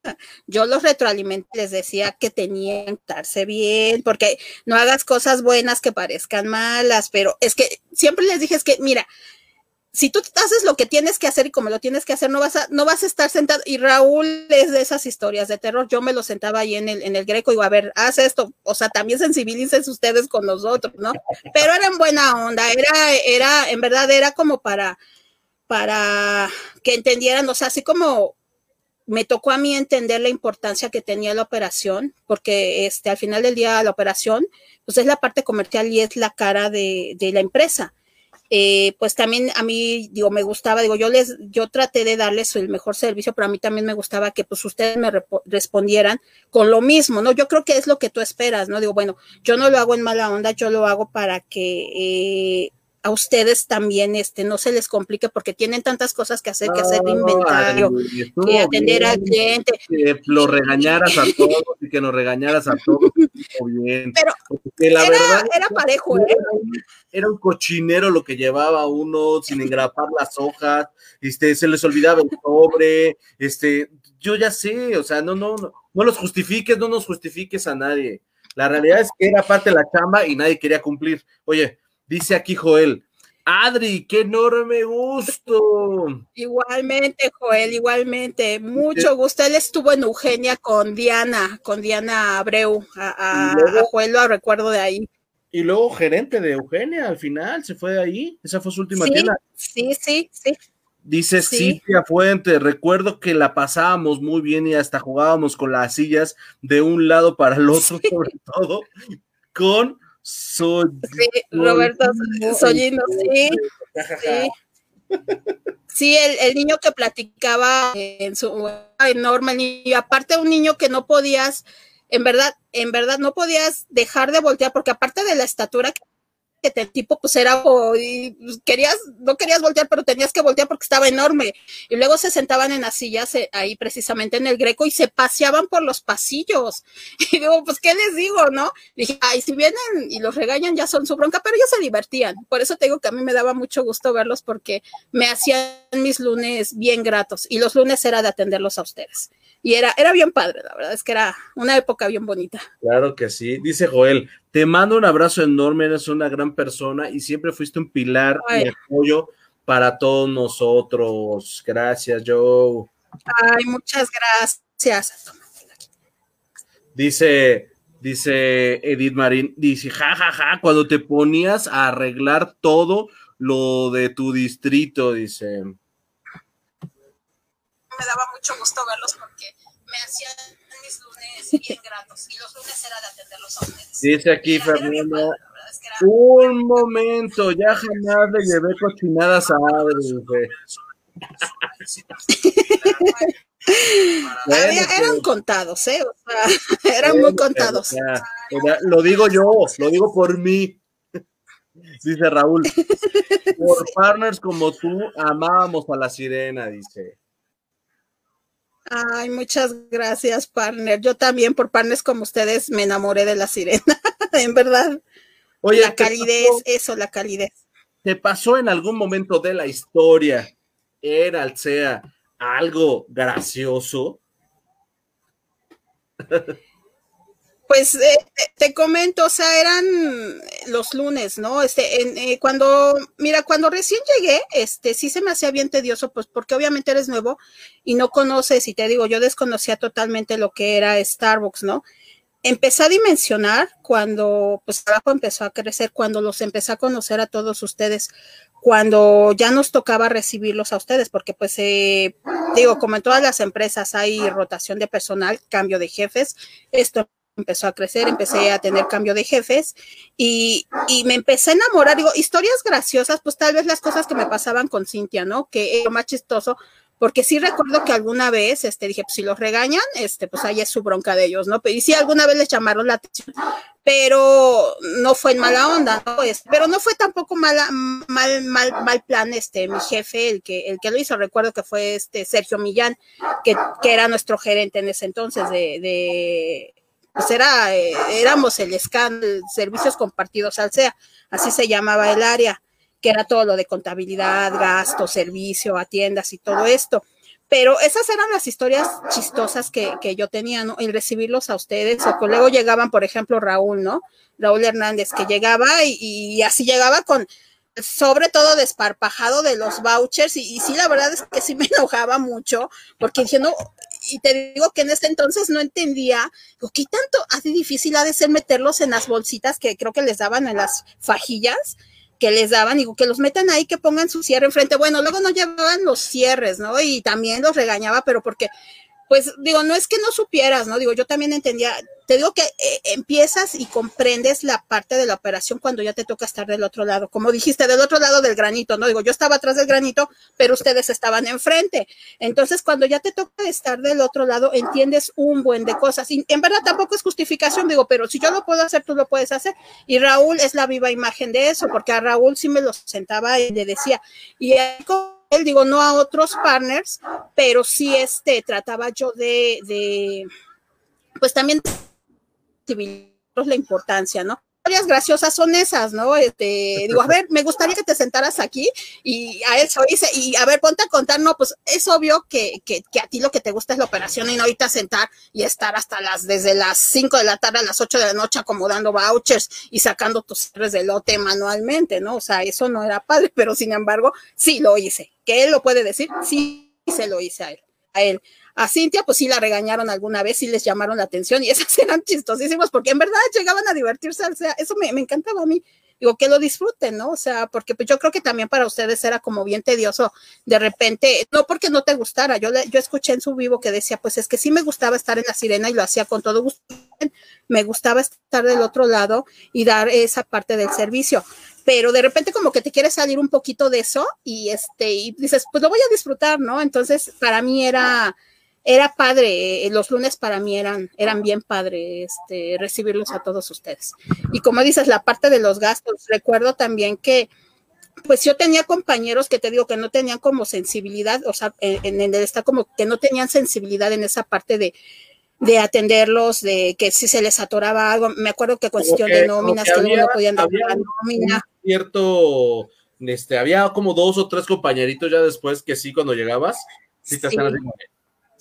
*laughs* Yo los retroalimenté, les decía que tenían que estarse bien, porque no hagas cosas buenas que parezcan malas, pero es que siempre les dije, es que, mira, si tú haces lo que tienes que hacer y como lo tienes que hacer, no vas a, no vas a estar sentado. Y Raúl es de esas historias de terror. Yo me lo sentaba ahí en el, en el Greco y iba a ver, haz esto. O sea, también sensibilicen ustedes con nosotros, ¿no? Pero era en buena onda, era, era, en verdad era como para, para que entendieran, o sea, así como me tocó a mí entender la importancia que tenía la operación, porque este, al final del día la operación, pues es la parte comercial y es la cara de, la empresa. Eh, pues también a mí, digo, me gustaba, digo, yo les, yo traté de darles el mejor servicio, pero a mí también me gustaba que pues ustedes me respondieran con lo mismo, ¿no? Yo creo que es lo que tú esperas, ¿no? Digo, bueno, yo no lo hago en mala onda, yo lo hago para que eh, a ustedes también este, no se les complique porque tienen tantas cosas que hacer, que hacer de inventario, que atender al cliente. Que lo regañaras a todos y que nos regañaras a todos. Bien. Pero la era, verdad, era parejo, ¿eh? Era un cochinero lo que llevaba uno sin engrapar las hojas, este, se les olvidaba el sobre, este, yo ya sé, o sea, no, no, no, no los justifiques, no nos justifiques a nadie. La realidad es que era parte de la chamba y nadie quería cumplir. Oye, Dice aquí Joel, Adri, qué enorme gusto. Igualmente, Joel, igualmente. Mucho gusto. Él estuvo en Eugenia con Diana, con Diana Abreu. A, Joel lo recuerdo de ahí. Y luego gerente de Eugenia al final, se fue de ahí. Esa fue su última tienda. Sí, sí, sí. Dice sí. Fuente, recuerdo que la pasábamos muy bien y hasta jugábamos con las sillas de un lado para el otro, sobre todo con soy Roberto Sollino, sí. Sí, el, niño que platicaba en su enorme niño, aparte un niño que no podías, en verdad, en verdad no podías dejar de voltear, porque aparte de la estatura que te tipo pues era y pues, querías, no querías voltear, pero tenías que voltear porque estaba enorme. Y luego se sentaban en las sillas eh, ahí precisamente en el Greco y se paseaban por los pasillos. *laughs* Y digo, pues, ¿qué les digo, no? dije, ay, si vienen y los regañan ya son su bronca, pero ellos se divertían. Por eso te digo que a mí me daba mucho gusto verlos porque me hacían mis lunes bien gratos y los lunes era de atenderlos a ustedes y era, era bien padre, la verdad es que era una época bien bonita. Claro que sí, dice Joel, te mando un abrazo enorme, eres una gran persona y siempre fuiste un pilar y apoyo para todos nosotros. Gracias, Joe. Ay, muchas gracias. Dice, dice Edith Marín, dice, jajaja, ja, ja, cuando te ponías a arreglar todo lo de tu distrito, dice me daba mucho gusto verlos porque me hacían bien gratos y los lunes era de atenderlos a ustedes. Dice aquí Fernando, un momento, ya jamás le llevé cochinadas a Adri. eran contados, ¿eh? O sea, *laughs* eran muy contados. lo digo yo, lo digo por mí. *laughs* Dice Raúl, *laughs* por partners como tú amábamos a la sirena, dice. Ay, muchas gracias, partner. Yo también, por partners como ustedes, me enamoré de la sirena, *laughs* en verdad. Oye, la calidez, eso, la calidez. ¿Te pasó en algún momento de la historia, era, sea, algo gracioso? *laughs* Pues eh, te comento, o sea, eran los lunes, ¿no? Este, eh, cuando, mira, cuando recién llegué, este, sí se me hacía bien tedioso, pues porque obviamente eres nuevo y no conoces, y te digo, yo desconocía totalmente lo que era Starbucks, ¿no? Empecé a dimensionar cuando, pues, trabajo empezó a crecer, cuando los empecé a conocer a todos ustedes, cuando ya nos tocaba recibirlos a ustedes, porque pues eh, digo, como en todas las empresas hay rotación de personal, cambio de jefes, esto empezó a crecer, empecé a tener cambio de jefes y, y, me empecé a enamorar, digo, historias graciosas, pues tal vez las cosas que me pasaban con Cintia, ¿no? Que es lo más chistoso, porque sí recuerdo que alguna vez, este, dije, pues si los regañan, este, pues ahí es su bronca de ellos, ¿no? Y sí, alguna vez les llamaron la atención, pero no fue en mala onda, ¿no? Este, pero no fue tampoco mala, mal, mal, mal plan, este, mi jefe, el que, el que lo hizo, recuerdo que fue este Sergio Millán, que, que era nuestro gerente en ese entonces de, de pues era, eh, éramos el SCAN, Servicios Compartidos al SEA, así se llamaba el área, que era todo lo de contabilidad, gasto, servicio a tiendas y todo esto. Pero esas eran las historias chistosas que, que yo tenía, ¿no? El recibirlos a ustedes, o luego llegaban, por ejemplo, Raúl, ¿no? Raúl Hernández, que llegaba y, así llegaba con, sobre todo desparpajado de los vouchers y, y, sí, la verdad es que sí me *laughs* enojaba mucho porque dije, no, y te digo que en ese entonces no entendía, ¿qué tanto hace difícil ha de ser meterlos en las bolsitas que creo que les daban en las fajillas? que les daban, digo, que los metan ahí, que pongan su cierre enfrente. Bueno, luego no llevaban los cierres, ¿no? Y también los regañaba, pero porque pues digo, no es que no supieras, ¿no? Digo, yo también entendía, te digo que eh, empiezas y comprendes la parte de la operación cuando ya te toca estar del otro lado, como dijiste, del otro lado del granito, ¿no? Digo, yo estaba atrás del granito, pero ustedes estaban enfrente. Entonces, cuando ya te toca estar del otro lado, entiendes un buen de cosas. Y en verdad tampoco es justificación, digo, pero si yo lo puedo hacer, tú lo puedes hacer. Y Raúl es la viva imagen de eso, porque a Raúl sí me lo sentaba y le decía, y él, digo, no a otros partners, pero sí este, trataba yo de, de pues también la importancia, ¿no? Historias graciosas son esas, ¿no? Este, *laughs* digo, a ver, me gustaría que te sentaras aquí y a eso dice, y a ver, ponte a contar, no, pues es obvio que, que, que, a ti lo que te gusta es la operación y no ahorita sentar y estar hasta las, desde las 5 de la tarde a las 8 de la noche acomodando vouchers y sacando tus cierres de lote manualmente, ¿no? O sea, eso no era padre, *laughs* pero sin embargo, sí lo hice. ¿Que él lo puede decir? Sí, se lo hice a él. A él. A Cintia, pues sí la regañaron alguna vez y les llamaron la atención y esas *laughs* eran chistosísimas porque en verdad llegaban a divertirse, o sea, eso me, me encantaba a mí. Digo, que lo disfruten, ¿no? O sea, porque pues yo creo que también para ustedes era como bien tedioso de repente, no porque no te gustara, yo, yo escuché en su vivo que decía, pues es que sí me gustaba estar en la sirena y lo hacía con todo gusto, me gustaba estar del otro lado y dar esa parte del servicio, pero de repente como que te quieres salir un poquito de eso y este, y dices, pues lo voy a disfrutar, ¿no? Entonces, para mí era era padre, eh, los lunes para mí eran, eran bien padre este, recibirlos a todos ustedes. Y como dices, la parte de los gastos, recuerdo también que pues yo tenía compañeros que te digo que no tenían como sensibilidad, o sea, en, el está como que no tenían sensibilidad en esa parte de, de atenderlos, de que si se les atoraba algo, me acuerdo que cuestión de nóminas, que, no podían dar nómina. Cierto, este, había como dos o tres compañeritos ya después que sí, cuando llegabas, sí te haciendo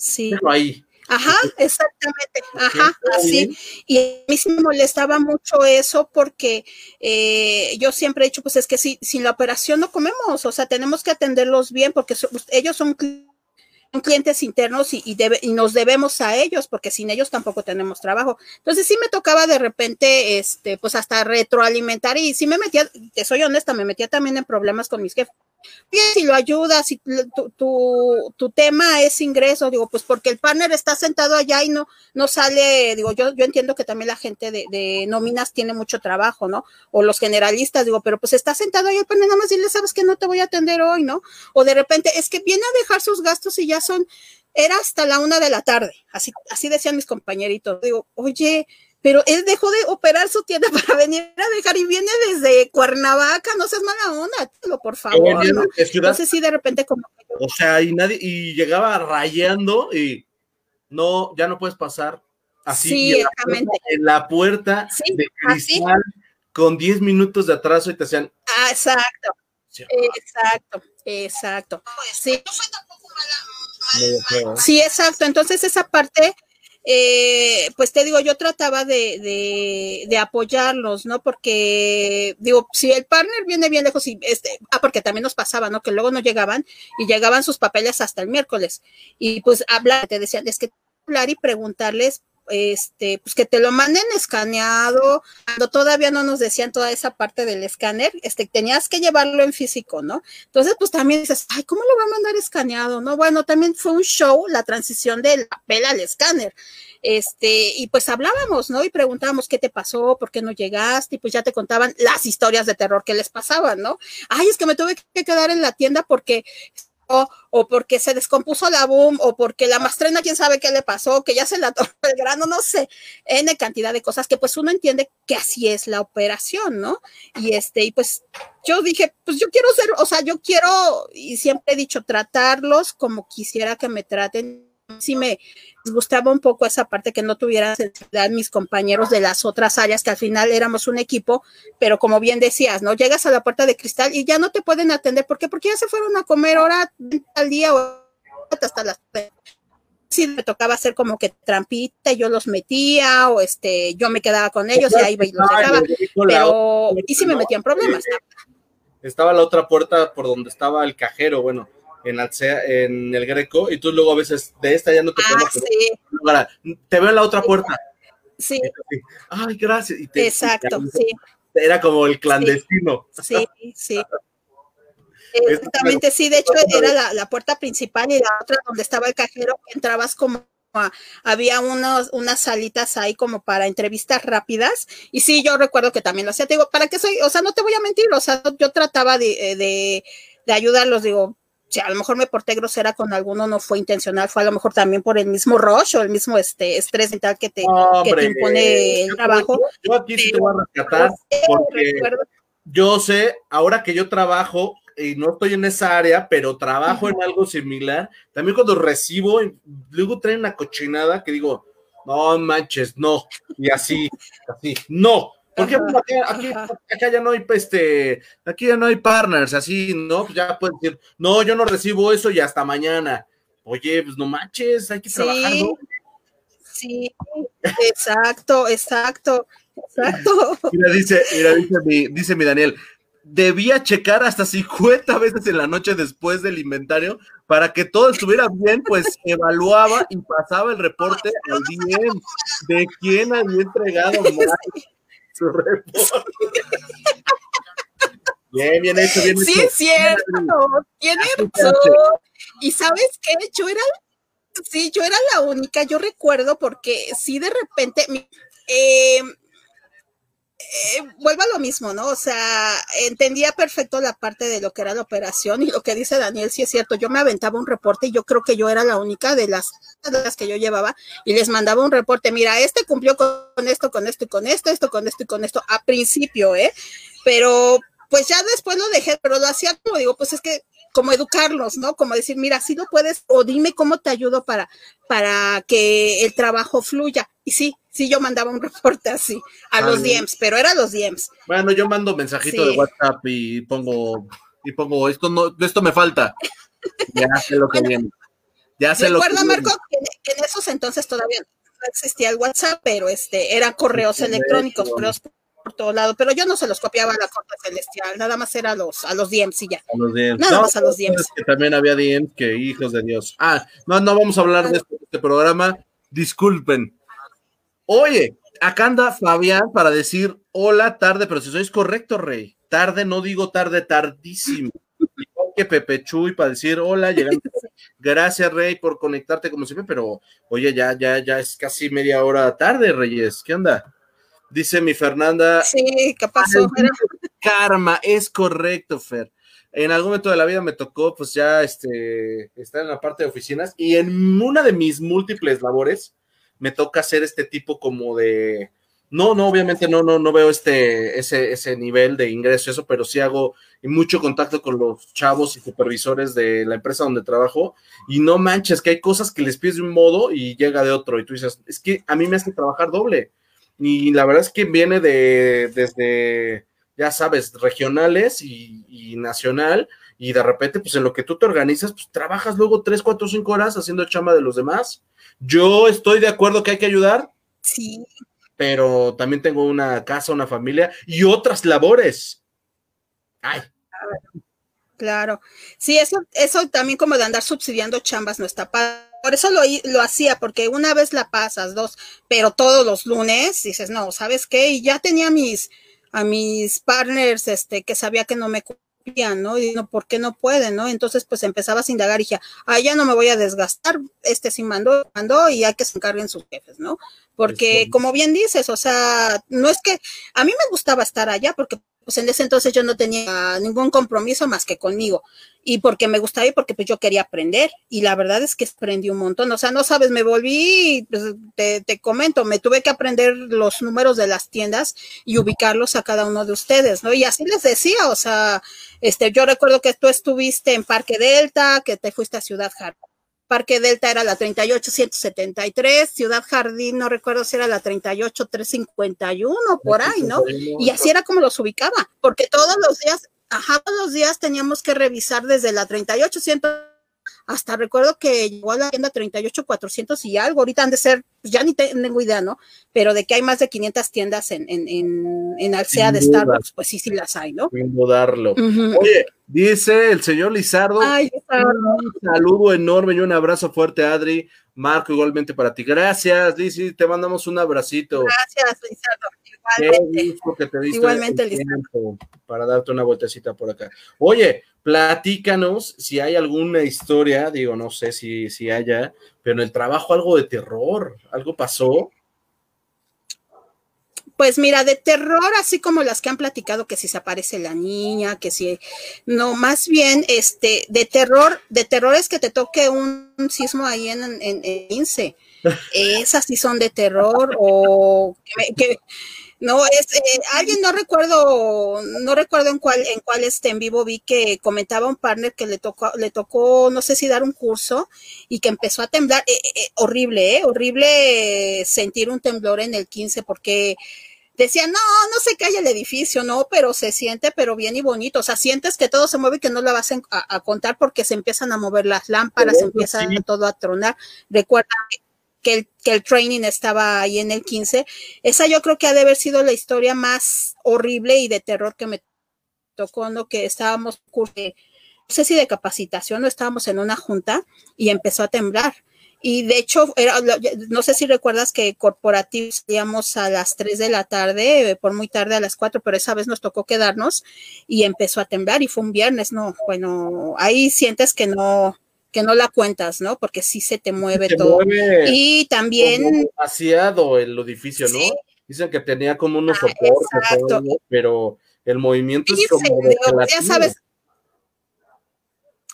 Sí. ahí. Ajá, exactamente, ajá, así. Y a mí sí me molestaba mucho eso porque eh, yo siempre he dicho, pues es que si, sin la operación no comemos, o sea, tenemos que atenderlos bien porque ellos son clientes internos y, y, nos debemos a ellos, porque sin ellos tampoco tenemos trabajo. Entonces sí me tocaba de repente, este, pues hasta retroalimentar y sí me metía, te soy honesta, me metía también en problemas con mis jefes si lo ayudas, si tu, tu, tema es ingreso, digo, pues porque el partner está sentado allá y no, no sale, digo, yo, yo entiendo que también la gente de, de nóminas tiene mucho trabajo, ¿no? O los generalistas, digo, pero pues está sentado ahí el partner, nada más dile, sabes que no te voy a atender hoy, ¿no? O de repente es que viene a dejar sus gastos y ya son, era hasta la una de la tarde, así, así decían mis compañeritos, digo, oye, pero él dejó de operar su tienda *laughs* para venir a dejar y viene desde Cuernavaca, no seas mala onda, por favor. ¿no? Entonces sí, de repente como... O sea, y nadie, y llegaba rayando y no, ya no puedes pasar así. Sí, exactamente. En la puerta, de cristal con 10 minutos de atraso y te hacían... Ah, exacto. Exacto, exacto. Sí. Sí, exacto. Entonces esa parte eh, pues te digo, yo trataba de, de, apoyarlos, ¿no? Porque, digo, si el partner viene bien lejos, y este, ah, porque también nos pasaba, ¿no? Que luego no llegaban y llegaban sus papeles hasta el miércoles. Y pues hablar, te decían, es que hablar y preguntarles este, pues que te lo manden escaneado, cuando todavía no nos decían toda esa parte del escáner, este, tenías que llevarlo en físico, ¿no? Entonces, pues también dices, ay, ¿cómo lo va a mandar escaneado? No, bueno, también fue un show la transición del papel al escáner. Este, y pues hablábamos, ¿no? Y preguntábamos qué te pasó, por qué no llegaste, y pues ya te contaban las historias de terror que les pasaban, ¿no? Ay, es que me tuve que quedar en la tienda porque o porque se descompuso la boom, o porque la mastrena, quién sabe qué le pasó, que ya se la *laughs* tomó el grano, no sé, N cantidad de cosas que pues uno entiende que así es la operación, ¿no? Y este, y pues yo dije, pues yo quiero ser, o sea, yo quiero, y siempre he dicho, tratarlos como quisiera que me traten sí me gustaba un poco esa parte que no tuvieran sensibilidad mis compañeros de las otras áreas, que al final éramos un equipo, pero como bien decías, ¿no? Llegas a la puerta de cristal y ya no te pueden atender. ¿Por qué? Porque ya se fueron a comer hora al día o hasta las sí me tocaba hacer como que trampita, yo los metía, o este, yo me quedaba con ellos y ahí los dejaba, pero y sí me metían problemas. Estaba la otra puerta por donde estaba el cajero, bueno, en, en el Greco, y tú luego a veces de esta ya no te ah, sí. Te veo en la otra puerta. Sí. Ay, gracias. Exacto, sí. Era como el clandestino. Sí, sí. *laughs* Exactamente, sí, de hecho era la, puerta principal y la otra donde estaba el cajero, entrabas como había unos, unas salitas ahí como para entrevistas rápidas. Y sí, yo recuerdo que también lo hacía. Te digo, ¿para qué soy? O sea, no te voy a mentir, o sea, yo trataba de, de, de ayudarlos, digo, a lo mejor me porté grosera con alguno, no fue intencional, fue a lo mejor también por el mismo rush o el mismo este, estrés mental que te, que te impone el trabajo. Yo, aquí sí te voy a rescatar, porque yo sé, ahora que yo trabajo, y no estoy en esa área, pero trabajo en algo similar, también cuando recibo, luego traen una cochinada que digo, no manches, no, y así, así, no, porque aquí, acá ya no hay, este, aquí ya no hay partners, así, ¿no? Pues ya puedes decir, no, yo no recibo eso y hasta mañana. Oye, pues no manches, hay que trabajar, ¿no? Sí, exacto, exacto, exacto. Mira, dice, mira, dice mi, dice mi Daniel, debía checar hasta 50 veces en la noche después del inventario para que todo estuviera bien, pues evaluaba y pasaba el reporte al bien de quién había entregado *laughs* más Bien, bien hecho, bien Sí, es cierto, tiene razón. Y sabes qué, yo era, sí, yo era la única, yo recuerdo porque sí de repente, eh, eh, vuelvo a lo mismo, ¿no? O sea, entendía perfecto la parte de lo que era la operación y lo que dice Daniel, sí es cierto, yo me aventaba un reporte y yo creo que yo era la única de las, de las que yo llevaba y les mandaba un reporte, mira, este cumplió con esto, con esto y con esto, esto con esto y con esto, a principio, ¿eh? Pero pues ya después lo dejé, pero lo hacía como digo, pues es que como educarlos, ¿no? Como decir, mira, si lo puedes, o dime cómo te ayudo para, para que el trabajo fluya. Y sí, sí, yo mandaba un *laughs* reporte así a los DMs, pero era los DMs. Bueno, yo mando mensajito de WhatsApp y pongo, y pongo, esto no, esto me falta. *laughs* Ya sé lo que viene. Ya sé Recuerda, lo que Marco, que, en esos entonces todavía no existía el WhatsApp, pero este, eran correos electrónicos, correos por todo lado, pero yo no se los copiaba a la corte celestial, nada más era a los, a los DMs y ya. A los DMs. Nada más a los DMs. Que también había DMs que hijos de Dios. Ah, no, no vamos a hablar de este, este programa. Disculpen. Oye, acá anda Fabián para decir hola tarde, pero si sois correcto, Rey. Tarde, no digo tarde, tardísimo. Igual que Pepe Chuy para decir hola, llegando. *laughs* Gracias, Rey, por conectarte como siempre, pero oye, ya, ya, ya es casi media hora tarde, Reyes. ¿Qué onda? Dice mi Fernanda. Sí, ¿qué pasó? Karma, es correcto, Fer. En algún momento de la vida me tocó, pues ya este, estar en la parte de oficinas y en una de mis múltiples labores me toca hacer este tipo como de. No, no, obviamente no, no, no veo este, ese, ese nivel de ingreso, eso, pero sí hago mucho contacto con los chavos y supervisores de la empresa donde trabajo. Y no manches, que hay cosas que les pides de un modo y llega de otro. Y tú dices, es que a mí me hace trabajar doble y la verdad es que viene de desde, ya sabes, regionales y, nacional, y de repente, pues en lo que tú te organizas, pues trabajas luego tres, cuatro, cinco horas haciendo chamba de los demás. Yo estoy de acuerdo que hay que ayudar. Sí. Pero también tengo una casa, una familia y otras labores. Ay. Claro. Sí, eso, eso también como de andar subsidiando chambas no está para por eso lo, lo hacía, porque una vez la pasas, dos, pero todos los lunes dices, no, ¿sabes qué? Y ya tenía mis, a mis partners, este, que sabía que no me ¿no? Y no, ¿por qué no pueden, no? Entonces, pues empezabas a indagar y dije, ah, ya no me voy a desgastar, este sí mandó, mandó y hay que se encarguen sus jefes, ¿no? Porque, como bien dices, o sea, no es que, a mí me gustaba estar allá porque pues en ese entonces yo no tenía ningún compromiso más que conmigo y porque me gustaba y porque pues yo quería aprender y la verdad es que aprendí un montón, o sea, no sabes, me volví, pues, te, te, comento, me tuve que aprender los números de las tiendas y ubicarlos a cada uno de ustedes, ¿no? Y así les decía, o sea, este, yo recuerdo que tú estuviste en Parque Delta, que te fuiste a Ciudad Jardín, Parque Delta era la 38173, Ciudad Jardín, no recuerdo si era la 38351, por ahí, ¿no? Y así era como los ubicaba, porque todos los días, ajá, todos los días teníamos que revisar desde la 38100 hasta recuerdo que llegó a la tienda 38, 400 y algo, ahorita han de ser, pues ya ni tengo idea, ¿no? Pero de que hay más de 500 tiendas en, en, en, en Alsea de Starbucks, pues sí, sí las hay, ¿no? Sin dudarlo. Oye, dice el señor Lizardo, un saludo enorme y un abrazo fuerte, Adri. Marco, igualmente para ti. Gracias, Lizzy, te mandamos un abracito. Gracias, Lizardo. Igualmente. que te diste Igualmente, Lizardo. Para darte una vueltecita por acá. Oye, platícanos si hay alguna historia, digo, no sé si, si haya, pero en el trabajo algo de terror, algo pasó. Pues mira, de terror, así como las que han platicado, que si se aparece la niña, que si, no, más bien, este, de terror, de terror es que te toque un, sismo ahí en, en, en INSE. *laughs* Esas sí son de terror, o que no, es eh, alguien no recuerdo, no recuerdo en cuál, en cuál este en vivo vi que comentaba un partner que le tocó, le tocó, no sé si dar un curso y que empezó a temblar, eh, eh, horrible, eh, horrible sentir un temblor en el 15 porque decía, no, no se cae el edificio, no, pero se siente, pero bien y bonito. O sea, sientes que todo se mueve y que no lo vas a, contar porque se empiezan a mover las lámparas, se empieza todo a tronar. Recuerda que el, que el training estaba ahí en el 15. Esa yo creo que ha de haber sido la historia más horrible y de terror que me tocó, ¿no? Que estábamos, no sé si de capacitación o estábamos en una junta y empezó a temblar. Y de hecho, era, no sé si recuerdas que corporativos salíamos a las 3 de la tarde, por muy tarde a las 4, pero esa vez nos tocó quedarnos y empezó a temblar y fue un viernes, ¿no? Bueno, ahí sientes que no, que no la cuentas, ¿no? Porque sí se te mueve todo. y también... Vaciado el edificio, ¿no? Dicen que tenía como unos ah, soportes, pero el movimiento es como ya sabes.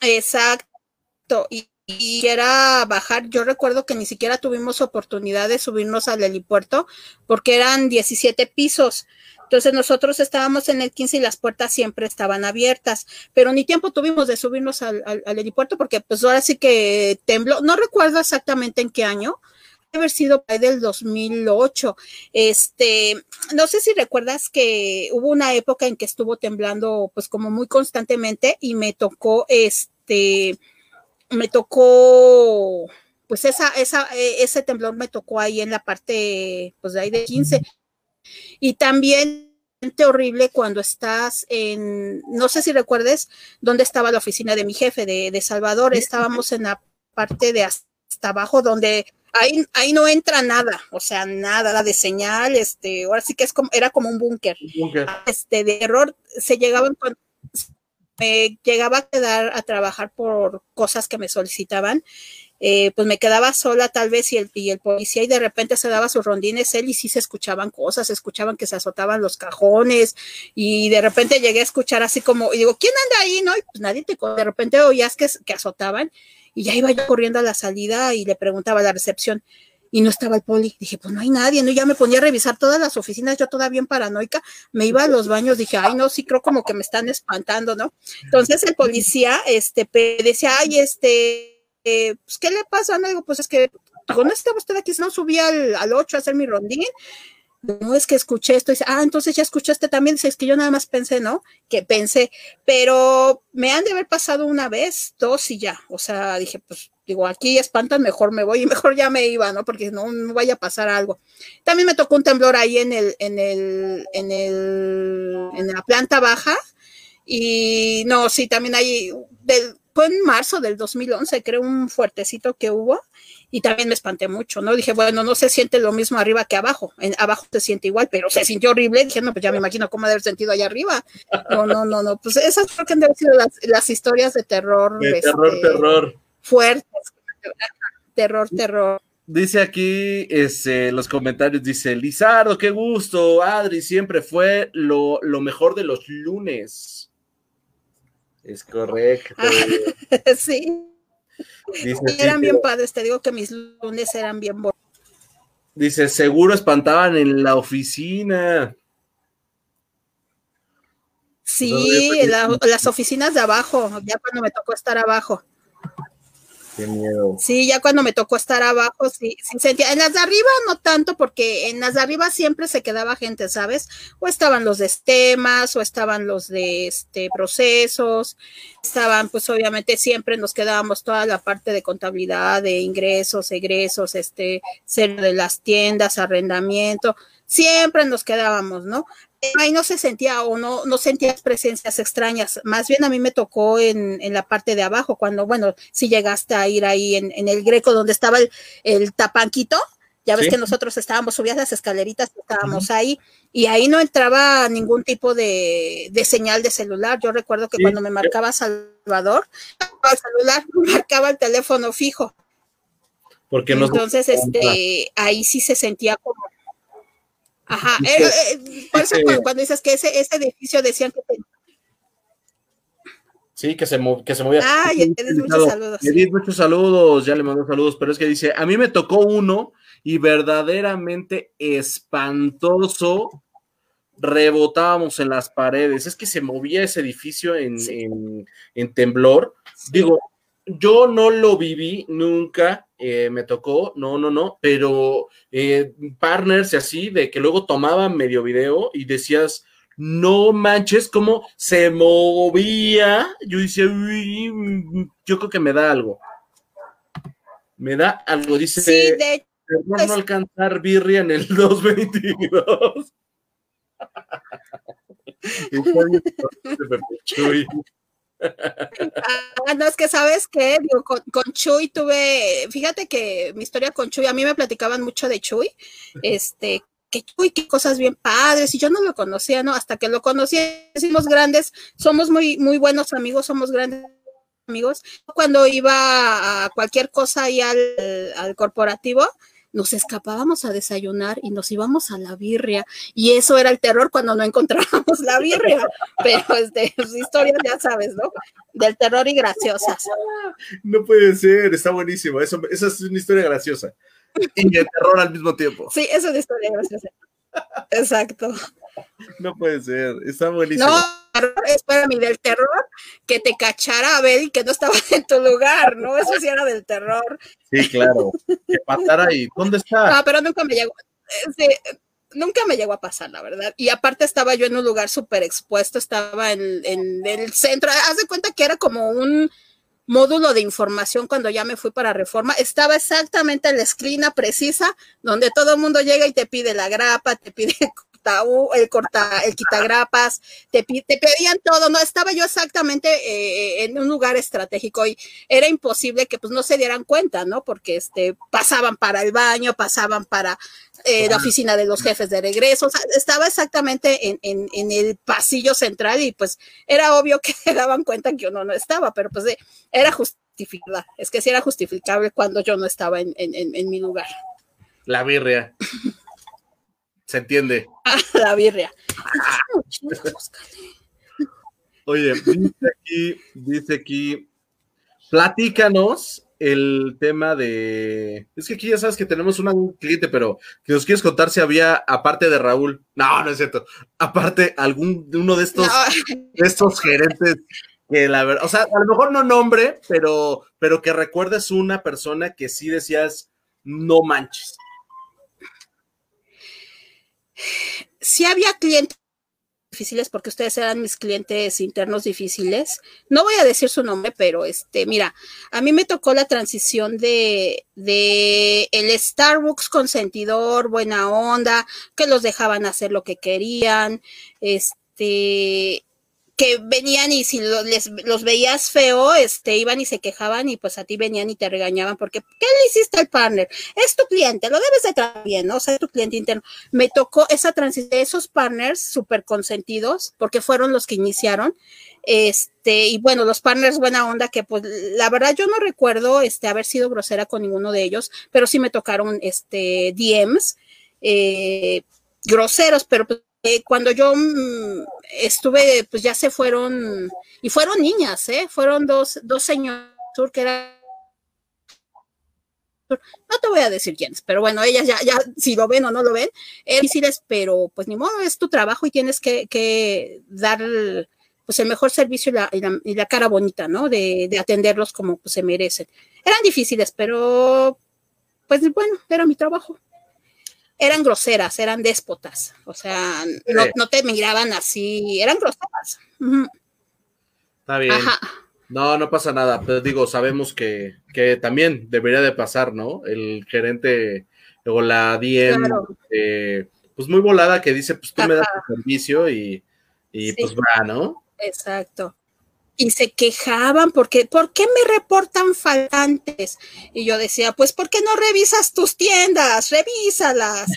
Exacto. Y, y, era bajar. Yo recuerdo que ni siquiera tuvimos oportunidad de subirnos al helipuerto porque eran 17 pisos. Entonces nosotros estábamos en el 15 y las puertas siempre estaban abiertas, pero ni tiempo tuvimos de subirnos al, helipuerto porque pues ahora sí que tembló. No recuerdo exactamente en qué año, haber sido del 2008. Este, no sé si recuerdas que hubo una época en que estuvo temblando pues como muy constantemente y me tocó este, me tocó pues esa, esa, e, ese temblor me tocó ahí en la parte pues de ahí de 15 y también horrible cuando estás en, no sé si recuerdes dónde estaba la oficina de mi jefe de, Salvador, estábamos en la parte de hasta abajo donde ahí, ahí no entra nada, o sea, nada de señal, este, ahora sí que es como, era como un búnker. Este, de error, se llegaban me llegaba a quedar a trabajar por cosas que me solicitaban eh, pues me quedaba sola tal vez y el, y el policía y de repente se daba sus rondines él y sí se escuchaban cosas, se escuchaban que se azotaban los cajones y de repente llegué a escuchar así como, y digo, ¿quién anda ahí? No, y pues nadie te, de repente oías que, que azotaban y ya iba yo corriendo a la salida y le preguntaba a la recepción y no estaba el poli. Dije, pues no hay nadie, ¿no? Ya me ponía a revisar todas las oficinas, yo todavía en paranoica, me iba a los baños, dije, ay, no, sí creo como que me están espantando, ¿no? Entonces el policía, este, decía, ay, este, eh, pues, ¿qué le pasa? No pues es que, ¿dónde estaba usted aquí? No subí al, al 8 a hacer mi rondín. No es que escuché esto, dice, ah, entonces ya escuchaste también, dice, es que yo nada más pensé, ¿no? Que pensé, pero me han de haber pasado una vez, dos y ya, o sea, dije, pues, digo, aquí espantan, mejor me voy y mejor ya me iba, ¿no? Porque no, vaya a pasar algo. También me tocó un temblor ahí en el, en el, en el, en la planta baja, y no, sí, también hay, del, fue en marzo del 2011, creo, un fuertecito que hubo y también me espanté mucho, ¿no? Dije, bueno, no se siente lo mismo arriba que abajo, en, abajo se siente igual, pero se sintió horrible, dije, no, pues ya me imagino cómo haber sentido allá arriba. No, no, no, no, pues esas creo que han sido las, historias de terror. De terror, este, terror. Fuertes, terror, terror. Dice aquí este, los comentarios, dice, Lizardo, qué gusto, Adri, siempre fue lo, lo mejor de los lunes. Es correcto. *laughs* sí. eran bien padres, te digo que mis lunes eran bien buenos. Dice, seguro espantaban en la oficina. Sí, las oficinas de abajo, ya cuando me tocó estar abajo. Sí, ya cuando me tocó estar abajo, sí, sentía. En las de arriba no tanto, porque en las de arriba siempre se quedaba gente, ¿sabes? O estaban los de temas, o estaban los de este procesos, estaban, pues obviamente siempre nos quedábamos toda la parte de contabilidad, de ingresos, egresos, este, ser de las tiendas, arrendamiento, siempre nos quedábamos, ¿no? Ahí no se sentía o no, no sentías presencias extrañas. Más bien a mí me tocó en, en la parte de abajo, cuando, bueno, si llegaste a ir ahí en, en el Greco donde estaba el, el tapanquito, ya ves que nosotros estábamos subidas las escaleritas, estábamos ahí, y ahí no entraba ningún tipo de, de señal de celular. Yo recuerdo que cuando me marcaba Salvador, el celular *laughs* marcaba el teléfono fijo. Porque Entonces, este, ahí sí se sentía como Ajá, eh, eh, por eso cuando, dices que ese, ese edificio decían que... Sí, que se, que se movía. Ah, ya muchos saludos. muchos saludos, ya le mando saludos, pero es que dice, a mí me tocó uno y verdaderamente espantoso, rebotábamos en las paredes, es que se movía ese edificio en, en, temblor. Digo, yo no lo viví nunca, eh, me tocó, no, no, no, pero eh, partners y así, de que luego tomaban medio video y decías, no manches, cómo se movía. Yo decía, yo creo que me da algo. Me da algo, dice. Sí, de no alcanzar birria en el 222. *laughs* *laughs* Ah, no, es que sabes que con, Chuy tuve, fíjate que mi historia con Chuy, a mí me platicaban mucho de Chuy, este, que Chuy, qué cosas bien padres, y yo no lo conocía, ¿no? Hasta que lo conocí, somos grandes, somos muy, muy buenos amigos, somos grandes amigos. Cuando iba a cualquier cosa ahí al, al corporativo, nos escapábamos a desayunar y nos íbamos a la birria. Y eso era el terror cuando no *laughs* encontrábamos la birria. Pero este, pues, historias, ya sabes, ¿no? Del terror y graciosas. No puede ser, está buenísimo. Eso, esa es una historia graciosa. Y de terror al mismo tiempo. Sí, eso es una historia graciosa. Exacto. No puede ser, está buenísimo. No, espérame, del terror que te cachara Abel y que no estaba en tu lugar, ¿no? Eso sí era del terror. Sí, claro. Que pasara ahí. ¿Dónde está? No, pero nunca me llegó. nunca me llegó a pasar, la verdad. Y aparte estaba yo en un lugar súper expuesto, estaba en, en el centro. Haz de cuenta que era como un módulo de información cuando ya me fui para reforma, estaba exactamente en la esquina precisa donde todo el mundo llega y te pide la grapa, te pide el corta, el quitagrapas, te, te pedían todo, no, estaba yo exactamente eh, en un lugar estratégico y era imposible que pues no se dieran cuenta, ¿no? Porque este, pasaban para el baño, pasaban para eh, la oficina de los jefes de regreso, estaba exactamente en, en, el pasillo central y pues era obvio que *laughs* se daban cuenta que uno no estaba, pero pues eh, era justificable, es que sí era justificable cuando yo no estaba en, en mi lugar. La birria. Se entiende. *laughs* la birria. Oye, dice aquí, dice aquí, platícanos el tema de. Es que aquí ya sabes que tenemos un cliente, pero que nos quieres contar si había, aparte de Raúl, no, no es cierto, aparte algún uno de estos, de estos gerentes que la verdad, o sea, a lo mejor no nombre, pero, pero que recuerdes una persona que sí decías, no manches si había clientes difíciles porque ustedes eran mis clientes internos difíciles. No voy a decir su nombre, pero este, mira, a mí me tocó la transición de, de el Starbucks consentidor, buena onda, que los dejaban hacer lo que querían, este, que venían y si les, los veías feo, este, iban y se quejaban y pues a ti venían y te regañaban porque, ¿qué le hiciste al partner? Es tu cliente, lo debes de tratar bien, ¿no? O sea, es tu cliente interno. Me tocó esa transición de esos partners súper consentidos, porque fueron los que iniciaron, este, y bueno, los partners buena onda que pues la verdad yo no recuerdo, este, haber sido grosera con ninguno de ellos, pero sí me tocaron, este, DMs, eh, groseros, pero pues eh, cuando yo mm, estuve, pues ya se fueron, y fueron niñas, ¿eh? Fueron dos, dos señoras que eran no te voy a decir quiénes, pero bueno, ellas ya, ya, si lo ven o no lo ven, es difíciles, pero pues ni modo, es tu trabajo y tienes que, dar pues el mejor servicio y la, cara bonita, ¿no? De, de, atenderlos como pues, se merecen. Eran difíciles, pero pues bueno, era mi trabajo eran groseras, eran déspotas, o sea, no, te miraban así, eran groseras. Está bien. No, no pasa nada, pero digo, sabemos que, que, también debería de pasar, ¿no? El gerente o la DM, eh, pues muy volada que dice, pues tú me das tu servicio y, y pues va, ¿no? Exacto y se quejaban porque, ¿por qué me reportan faltantes? Y yo decía, pues, ¿por qué no revisas tus tiendas? Revísalas.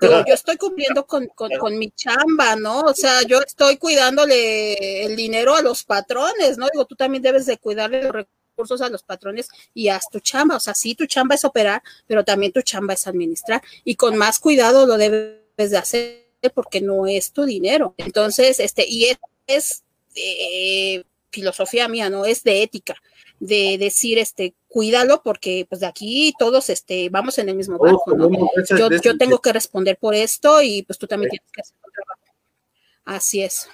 *laughs* yo estoy cumpliendo con, mi chamba, ¿no? O sea, yo estoy cuidándole el dinero a los patrones, ¿no? Digo, tú también debes de cuidarle los recursos a los patrones y haz tu chamba. O sea, sí, tu chamba es operar, pero también tu chamba es administrar. Y con más cuidado lo debes de hacer porque no es tu dinero. Entonces, este, y es, eh, filosofía mía, no es de ética, de decir, este, cuídalo porque pues de aquí todos, este, vamos en el mismo barco, ¿no? Yo, yo tengo que responder por esto y pues tú también tienes que hacer tu trabajo. Así es.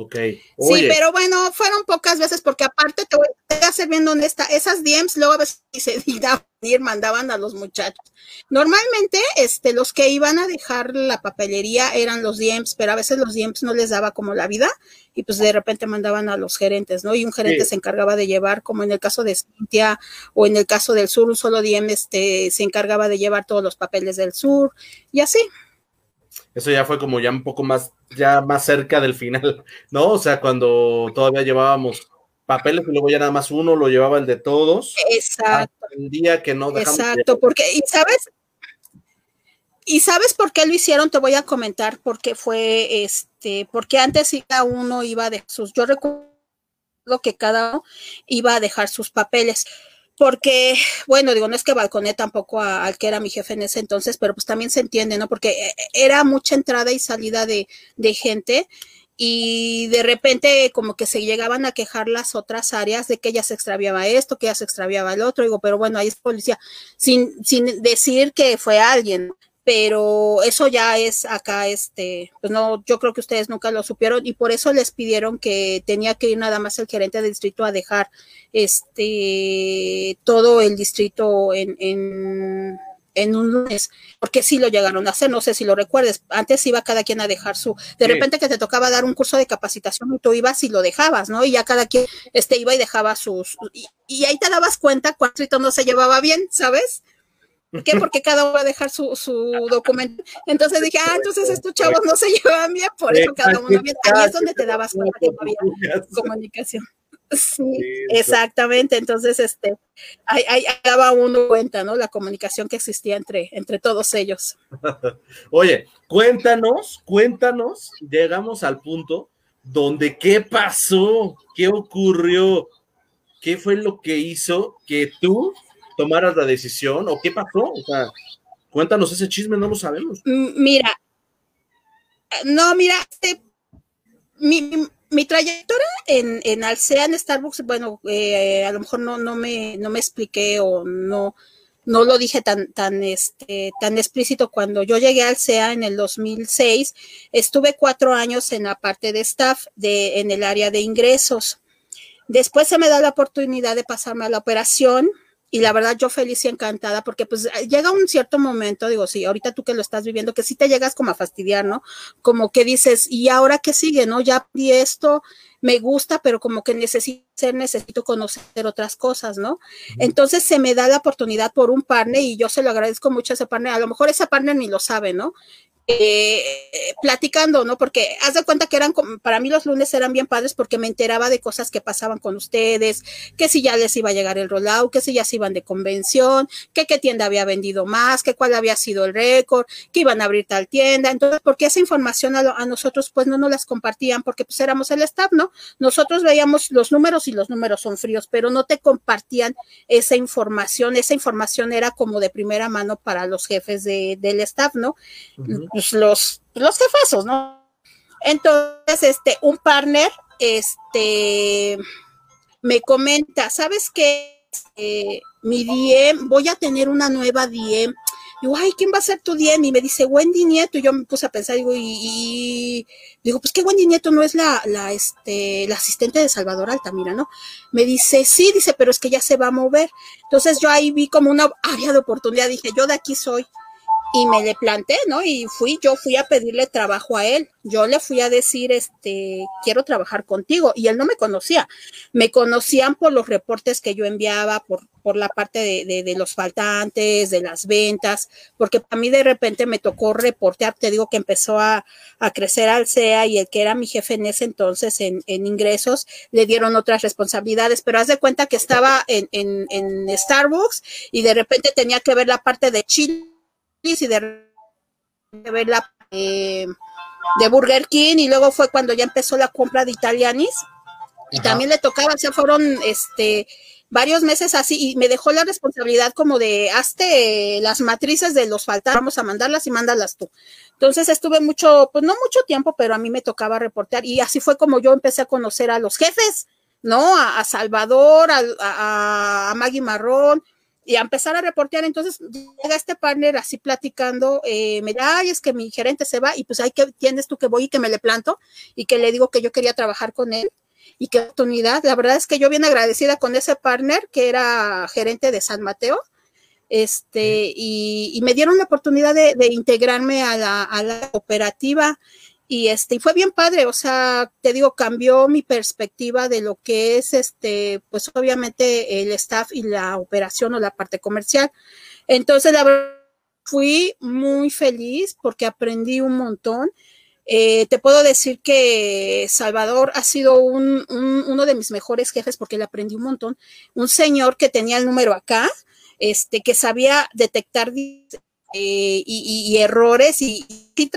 Ok. Sí, pero bueno, fueron pocas veces porque aparte te voy a ser bien honesta, esas DMs luego a veces se *laughs* ir, mandaban a los muchachos. Normalmente, este, los que iban a dejar la papelería eran los DMs, pero a veces los DMs no les daba como la vida y pues de repente mandaban a los gerentes, ¿no? Y un gerente se encargaba de llevar, como en el caso de Cintia o en el caso del sur, un solo DM este, se encargaba de llevar todos los papeles del sur y así. Eso ya fue como ya un poco más, ya más cerca del final, *laughs* ¿no? O sea, cuando todavía llevábamos papeles y luego ya nada más uno lo llevaba el de todos. Exacto. El día que no dejamos Exacto, porque, y sabes, y sabes por qué lo hicieron, te voy a comentar, porque fue este, porque antes cada uno iba de sus, yo recuerdo que cada uno iba a dejar sus papeles porque, bueno, digo, no es que balconé tampoco al que era mi jefe en ese entonces, pero pues también se entiende, ¿no? Porque eh, era mucha entrada y salida de, de gente y de repente como que se llegaban a quejar las otras áreas de que ella se extraviaba esto, que ella se extraviaba el otro, digo, pero bueno, ahí es policía, sin, sin decir que fue alguien, pero eso ya es acá, este, pues no, yo creo que ustedes nunca lo supieron y por eso les pidieron que tenía que ir nada más el gerente del distrito a dejar este todo el distrito en, en, en un lunes, porque sí lo llegaron a hacer, no sé si lo recuerdes, antes iba cada quien a dejar su, de repente que te tocaba dar un curso de capacitación y tú ibas y lo dejabas, ¿no? Y ya cada quien este, iba y dejaba sus, y, y ahí te dabas cuenta cuánto distrito no se llevaba bien, ¿sabes? ¿Por qué? Porque cada uno va a dejar su, su documento. Entonces dije, ah, entonces estos chavos no se llevan bien, por eso cada uno bien. Ahí es donde te dabas cuenta que no había comunicación. Sí, exactamente. Entonces, este, ahí, ahí, daba uno cuenta, ¿no? La comunicación que existía entre, entre todos ellos. *laughs* Oye, cuéntanos, cuéntanos, llegamos al punto donde qué pasó, qué ocurrió, qué fue lo que hizo que tú tomaras la decisión o qué pasó? O sea, cuéntanos ese chisme, no lo sabemos. Mira, no, mira, este, mi, mi, trayectoria en, en Alsea, en Starbucks, bueno, eh, a lo mejor no, no, me, no me expliqué o no, no lo dije tan, tan, este, tan explícito. Cuando yo llegué al CEA en el 2006, estuve cuatro años en la parte de staff de, en el área de ingresos. Después se me da la oportunidad de pasarme a la operación y la verdad yo feliz y encantada porque pues llega un cierto momento, digo, sí, ahorita tú que lo estás viviendo, que sí te llegas como a fastidiar, ¿no? Como que dices, ¿y ahora qué sigue, no? Ya vi esto, me gusta, pero como que necesito necesito conocer otras cosas, ¿no? Entonces se me da la oportunidad por un partner y yo se lo agradezco mucho a ese partner, a lo mejor ese partner ni lo sabe, ¿no? eh, platicando, ¿no? Porque haz de cuenta que eran, para mí los lunes eran bien padres porque me enteraba de cosas que pasaban con ustedes, que si ya les iba a llegar el rollout, que si ya se iban de convención, que qué tienda había vendido más, que cuál había sido el récord, que iban a abrir tal tienda. Entonces, porque esa información a, a, nosotros pues no nos las compartían porque pues éramos el staff, ¿no? Nosotros veíamos los números y los números son fríos, pero no te compartían esa información. Esa información era como de primera mano para los jefes de, del staff, ¿no? Uh -huh pues, los, los jefazos, ¿no? Entonces, este, un partner, este, me comenta, ¿sabes qué? Eh, mi DM, voy a tener una nueva DM. Digo, ay, ¿quién va a ser tu DM? Y me dice, Wendy Nieto. Y yo me puse a pensar, digo, y, y digo, pues que Wendy Nieto no es la, la, este, la asistente de Salvador Altamira, ¿no? Me dice, sí, dice, pero es que ya se va a mover. Entonces yo ahí vi como una área de oportunidad. Dije, yo de aquí soy y me le planté, ¿no? Y fui, yo fui a pedirle trabajo a él. Yo le fui a decir, este, quiero trabajar contigo. Y él no me conocía. Me conocían por los reportes que yo enviaba, por, por la parte de, de, de los faltantes, de las ventas, porque a mí de repente me tocó reportear, te digo que empezó a, a crecer al CEA y el que era mi jefe en ese entonces en, en ingresos, le dieron otras responsabilidades, pero haz de cuenta que estaba en, en, en Starbucks y de repente tenía que ver la parte de Chile y de, de ver la eh, de Burger King y luego fue cuando ya empezó la compra de Italianis y Ajá. también le tocaba, o sea, fueron este varios meses así y me dejó la responsabilidad como de hazte las matrices de los faltantes, vamos a mandarlas y mándalas tú. Entonces estuve mucho, pues no mucho tiempo, pero a mí me tocaba reportear y así fue como yo empecé a conocer a los jefes, ¿no? A, a Salvador, a, a, a Maggie Marrón, y a empezar a reportear. Entonces llega este partner así platicando, eh, me da, ay, es que mi gerente se va y pues hay que, tienes tú que voy y que me le planto y que le digo que yo quería trabajar con él y qué oportunidad. La verdad es que yo bien agradecida con ese partner que era gerente de San Mateo. Este, y, y me dieron la oportunidad de, de integrarme a la, a la operativa y este y fue bien padre, o sea, te digo, cambió mi perspectiva de lo que es este, pues obviamente el staff y la operación o la parte comercial. Entonces, la verdad, fui muy feliz porque aprendí un montón. Eh, te puedo decir que Salvador ha sido un, un, uno de mis mejores jefes porque le aprendí un montón. Un señor que tenía el número acá, este, que sabía detectar eh, y, errores y, y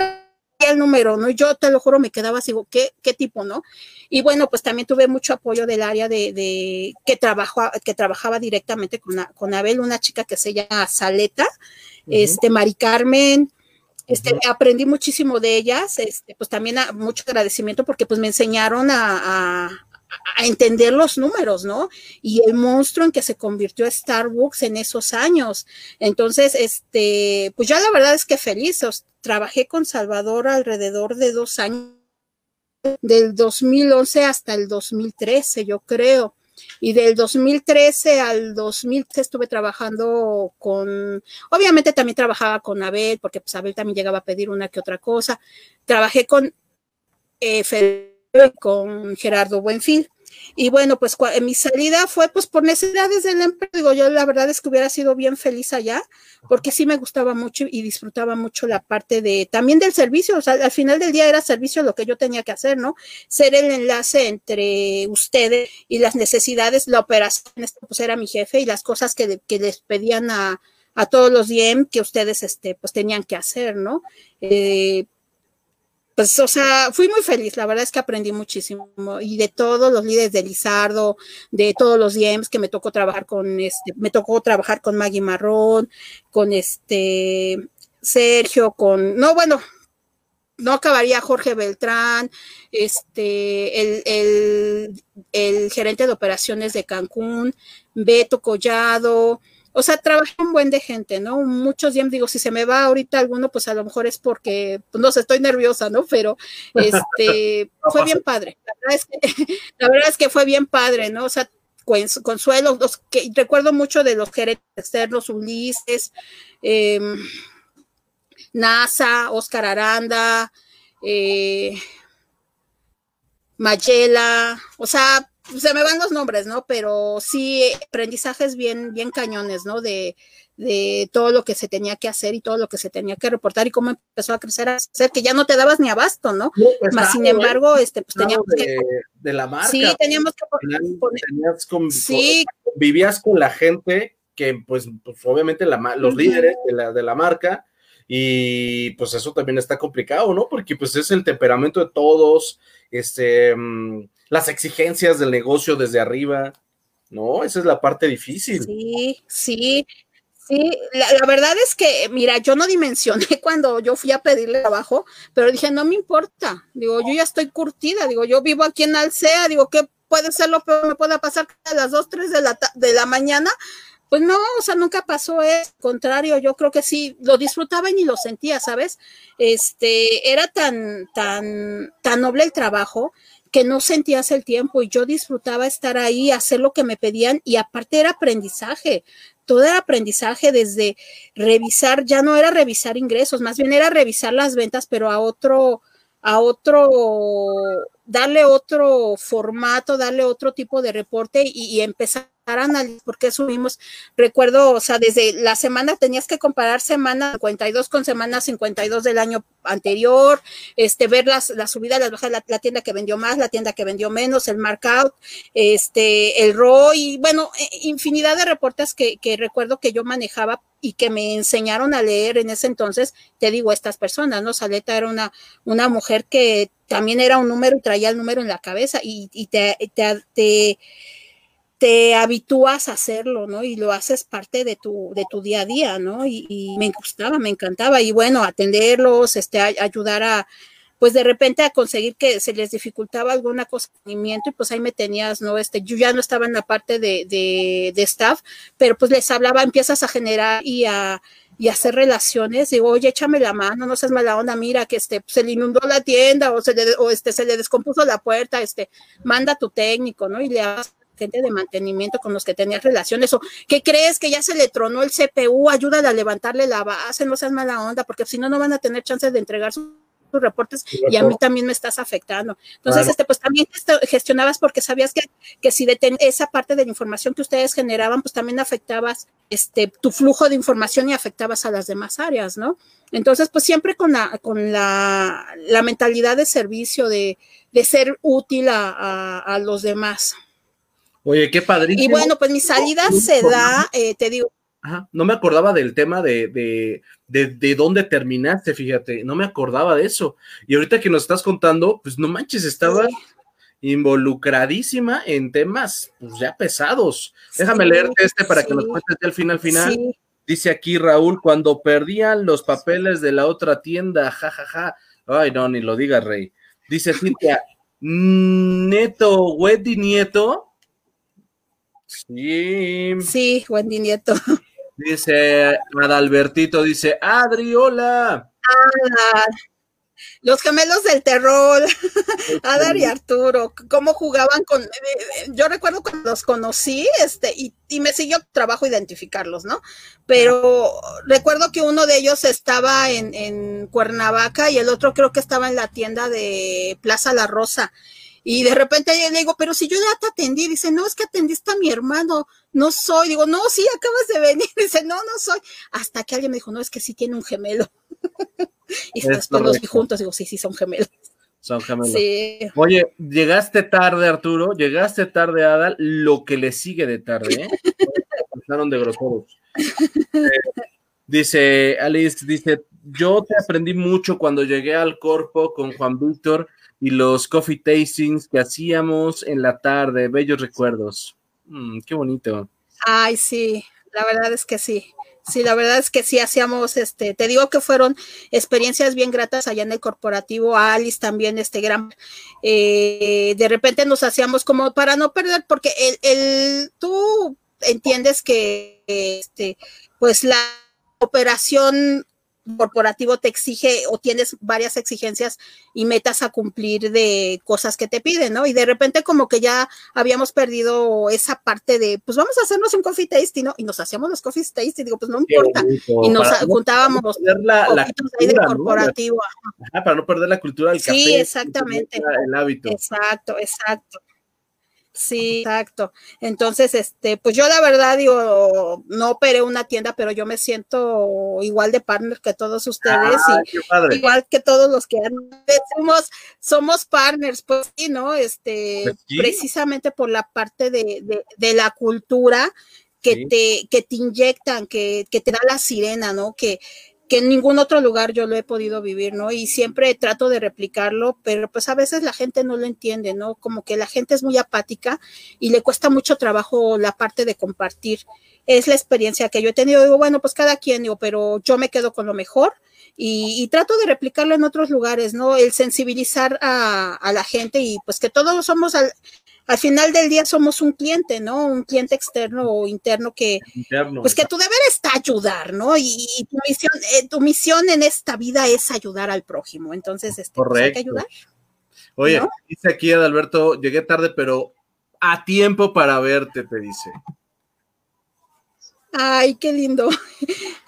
el número, ¿no? Yo te lo juro, me quedaba así, ¿qué, qué tipo, no? Y bueno, pues también tuve mucho apoyo del área de, de que, trabajó, que trabajaba directamente con, con Abel, una chica que se llama Saleta, este, Mari Carmen, este, aprendí muchísimo de ellas, este, pues también mucho agradecimiento porque pues me enseñaron a, a entender los números, ¿no? Y el monstruo en que se convirtió Starbucks en esos años. Entonces, este, pues ya la verdad es que feliz. Trabajé con Salvador alrededor de dos años, del 2011 hasta el 2013, yo creo. Y del 2013 al 2013 estuve trabajando con, obviamente también trabajaba con Abel, porque pues Abel también llegaba a pedir una que otra cosa. Trabajé con eh, con Gerardo Buenfil. Y bueno, pues mi salida fue pues por necesidades del empleo. Digo, yo la verdad es que hubiera sido bien feliz allá, porque sí me gustaba mucho y disfrutaba mucho la parte de también del servicio. O sea, al final del día era servicio lo que yo tenía que hacer, ¿no? Ser el enlace entre ustedes y las necesidades, la operación, pues era mi jefe y las cosas que, que les pedían a, a todos los DM que ustedes este, pues tenían que hacer, ¿no? Eh, pues, o sea, fui muy feliz, la verdad es que aprendí muchísimo y de todos los líderes de Lizardo, de todos los DMs que me tocó trabajar con este, me tocó trabajar con Maggie Marrón, con este Sergio, con, no, bueno, no acabaría Jorge Beltrán, este, el, el, el gerente de operaciones de Cancún, Beto Collado, o sea, trabajé un buen de gente, ¿no? Muchos días digo, si se me va ahorita alguno, pues a lo mejor es porque, pues no sé, estoy nerviosa, ¿no? Pero *laughs* este, fue bien padre. La verdad, es que, *laughs* la verdad es que fue bien padre, ¿no? O sea, Consuelo, los que recuerdo mucho de los gerentes externos, Ulises, em, NASA, Oscar Aranda, eh, Mayela, o sea, se me van los nombres, ¿no? Pero sí, aprendizajes bien, bien cañones, ¿no? De, de todo lo que se tenía que hacer y todo lo que se tenía que reportar y cómo empezó a crecer a ser que ya no te dabas ni abasto, ¿no? Pues, Más sin embargo, este, pues teníamos de, que. De la marca. Sí, teníamos que poner. sí. vivías con la gente que, pues, pues obviamente la, los líderes de la, de la marca. Y pues eso también está complicado, ¿no? Porque pues es el temperamento de todos, este, mm, las exigencias del negocio desde arriba, ¿no? Esa es la parte difícil. Sí, sí, sí. La, verdad es que, mira, yo no dimensioné *laughs* cuando yo fui a pedirle trabajo, pero dije, no me importa. Digo, yo ya estoy curtida. Digo, yo vivo aquí en Alcea. Digo, ¿qué puede ser lo peor que me pueda pasar a las 2, 3 de la, de la mañana? Pues no, o sea, nunca pasó eso. Al contrario, yo creo que sí, lo disfrutaba y ni lo sentía, ¿sabes? Este, era tan, tan, tan noble el trabajo que no sentías el tiempo y yo disfrutaba estar ahí, hacer lo que me pedían y aparte era aprendizaje, todo era aprendizaje desde revisar, ya no era revisar ingresos, más bien era revisar las ventas, pero a otro, a otro, darle otro formato, darle otro tipo de reporte y, y empezar análisis, porque subimos, recuerdo, o sea, desde la semana tenías que comparar semana 52 con semana 52 del año anterior, este, ver las, la subida, las bajas, la, tienda que vendió más, la tienda que vendió menos, el markout, este, el ROI, bueno, e, infinidad de reportes que, que recuerdo que yo manejaba y que me enseñaron a leer en ese entonces, te digo, estas personas, ¿no? Saleta era una, una mujer que también era un número y traía el número en la cabeza y, y te, te, te te habitúas a hacerlo, ¿no? Y lo haces parte de tu, de tu día a día, ¿no? Y, me gustaba, me encantaba. Y bueno, atenderlos, este, ayudar a, pues de repente a conseguir que se les dificultaba alguna cosa y pues ahí me tenías, ¿no? Este, yo ya no estaba en la parte de, de, de staff, pero pues les hablaba, empiezas a generar y a, y hacer relaciones, digo, oye, échame la mano, no seas mala onda, mira que este, se le inundó la tienda o se le, o este, se le descompuso la puerta, este, manda a tu técnico, ¿no? Y le hagas gente de mantenimiento con los que tenías relaciones, o ¿qué crees que ya se le tronó el CPU? Ayúdale a levantarle la base, no seas mala onda, porque si no, no van a tener chances de entregar sus reportes y a mí también me estás afectando. Entonces, este, pues también gestionabas porque sabías que, que si de esa parte de la información que ustedes generaban, pues también afectabas este, tu flujo de información y afectabas a las demás áreas, ¿no? Entonces, pues siempre con la, con la, la mentalidad de servicio, de, de ser útil a, a, a los demás. Oye, qué padrísimo. Y bueno, pues mi salida se da, eh, te digo. Ajá, no me acordaba del tema de, de, de, dónde terminaste, fíjate, no me acordaba de eso. Y ahorita que nos estás contando, pues no manches, estaba involucradísima en temas pues ya pesados. Déjame leerte este para que nos cuentes al final, final. Dice aquí Raúl, cuando perdían los papeles de la otra tienda, jajaja. Ay, no, ni lo diga, Rey. Dice Cintia, Neto, Wendy Nieto. Sí. Sí, Wendy Nieto. Dice Adalbertito, dice, Adri, hola. Los gemelos del terror, Adar y Arturo, cómo jugaban con. Eh, yo recuerdo cuando los conocí, este, y, me siguió trabajo identificarlos, ¿no? Pero recuerdo que uno de ellos estaba en, en Cuernavaca y el otro creo que estaba en la tienda de Plaza La Rosa. Y de repente le digo, pero si yo ya te atendí, dice, no, es que atendiste a mi hermano, no soy. Digo, no, sí, acabas de venir. *laughs* Dice, no, no soy. Hasta que alguien me dijo, no, es que sí tiene un gemelo. *laughs* y después los vi juntos, digo, sí, sí, son gemelos. Son gemelos. Sí. Oye, llegaste tarde, Arturo, llegaste tarde, Ada, lo que le sigue de tarde, ¿eh? *laughs* Pasaron de groseros. Eh, dice Alice, dice, yo te aprendí mucho cuando llegué al corpo con Juan Víctor y los coffee tastings que hacíamos en la tarde, bellos recuerdos. Mm, qué bonito. Ay, sí, la verdad es que sí. Sí, la verdad es que sí hacíamos, este, te digo que fueron experiencias bien gratas allá en el corporativo, Alice también, este gran, eh, de repente nos hacíamos como para no perder, porque el, el tú entiendes que, este, pues la operación corporativo te exige o tienes varias exigencias y metas a cumplir de cosas que te piden, ¿no? Y de repente como que ya habíamos perdido esa parte de, pues vamos a hacernos un coffee tasting, ¿no? Y nos hacíamos los coffee tasting, digo, pues no importa. y nos juntábamos la, la cultura, de corporativo. para no perder la cultura del café. Sí, exactamente. El hábito. Exacto, exacto. Sí, exacto. Entonces, este, pues yo la verdad digo, no operé una tienda, pero yo me siento igual de partner que todos ustedes y igual que todos los que somos, somos partners, pues sí, ¿no? Este, pues precisamente por la parte de, de, de la cultura que te, que te inyectan, que, que te da la sirena, ¿no? Que, que en ningún otro lugar yo lo he podido vivir, ¿no? Y siempre trato de replicarlo, pero pues a veces la gente no lo entiende, ¿no? Como que la gente es muy apática y le cuesta mucho trabajo la parte de compartir. Es la experiencia que yo he tenido. Digo, bueno, pues cada quien, digo, pero yo me quedo con lo mejor y, trato de replicarlo en otros lugares, ¿no? El sensibilizar a, a la gente y pues que todos somos al, al final del día somos un cliente, ¿no? Un cliente externo o interno que, pues que tu deber está ayudar, ¿no? Y, tu misión, eh, tu misión en esta vida es ayudar al prójimo. Entonces, este, pues, hay que ayudar. Oye, dice aquí Adalberto, llegué tarde, pero a tiempo para verte, te dice. Ay, qué lindo.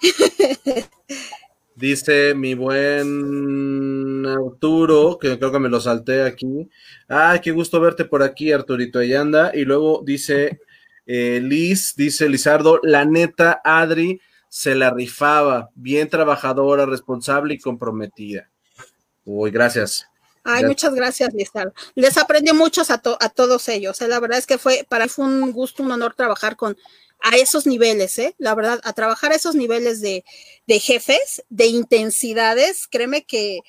*laughs* Dice mi buen Arturo, que creo que me lo salté aquí. Ay, qué gusto verte por aquí, Arturito. Ahí anda. Y luego dice eh, Liz, dice Lizardo, la neta, Adri se la rifaba. Bien trabajadora, responsable y comprometida. Uy, gracias. Ay, muchas gracias, Lizardo. Les aprendí muchos a, a todos ellos. ¿eh? La verdad es que fue, para mí fue un gusto, un honor trabajar con a esos niveles, ¿eh? La verdad, a trabajar a esos niveles de, de jefes, de intensidades, créeme que,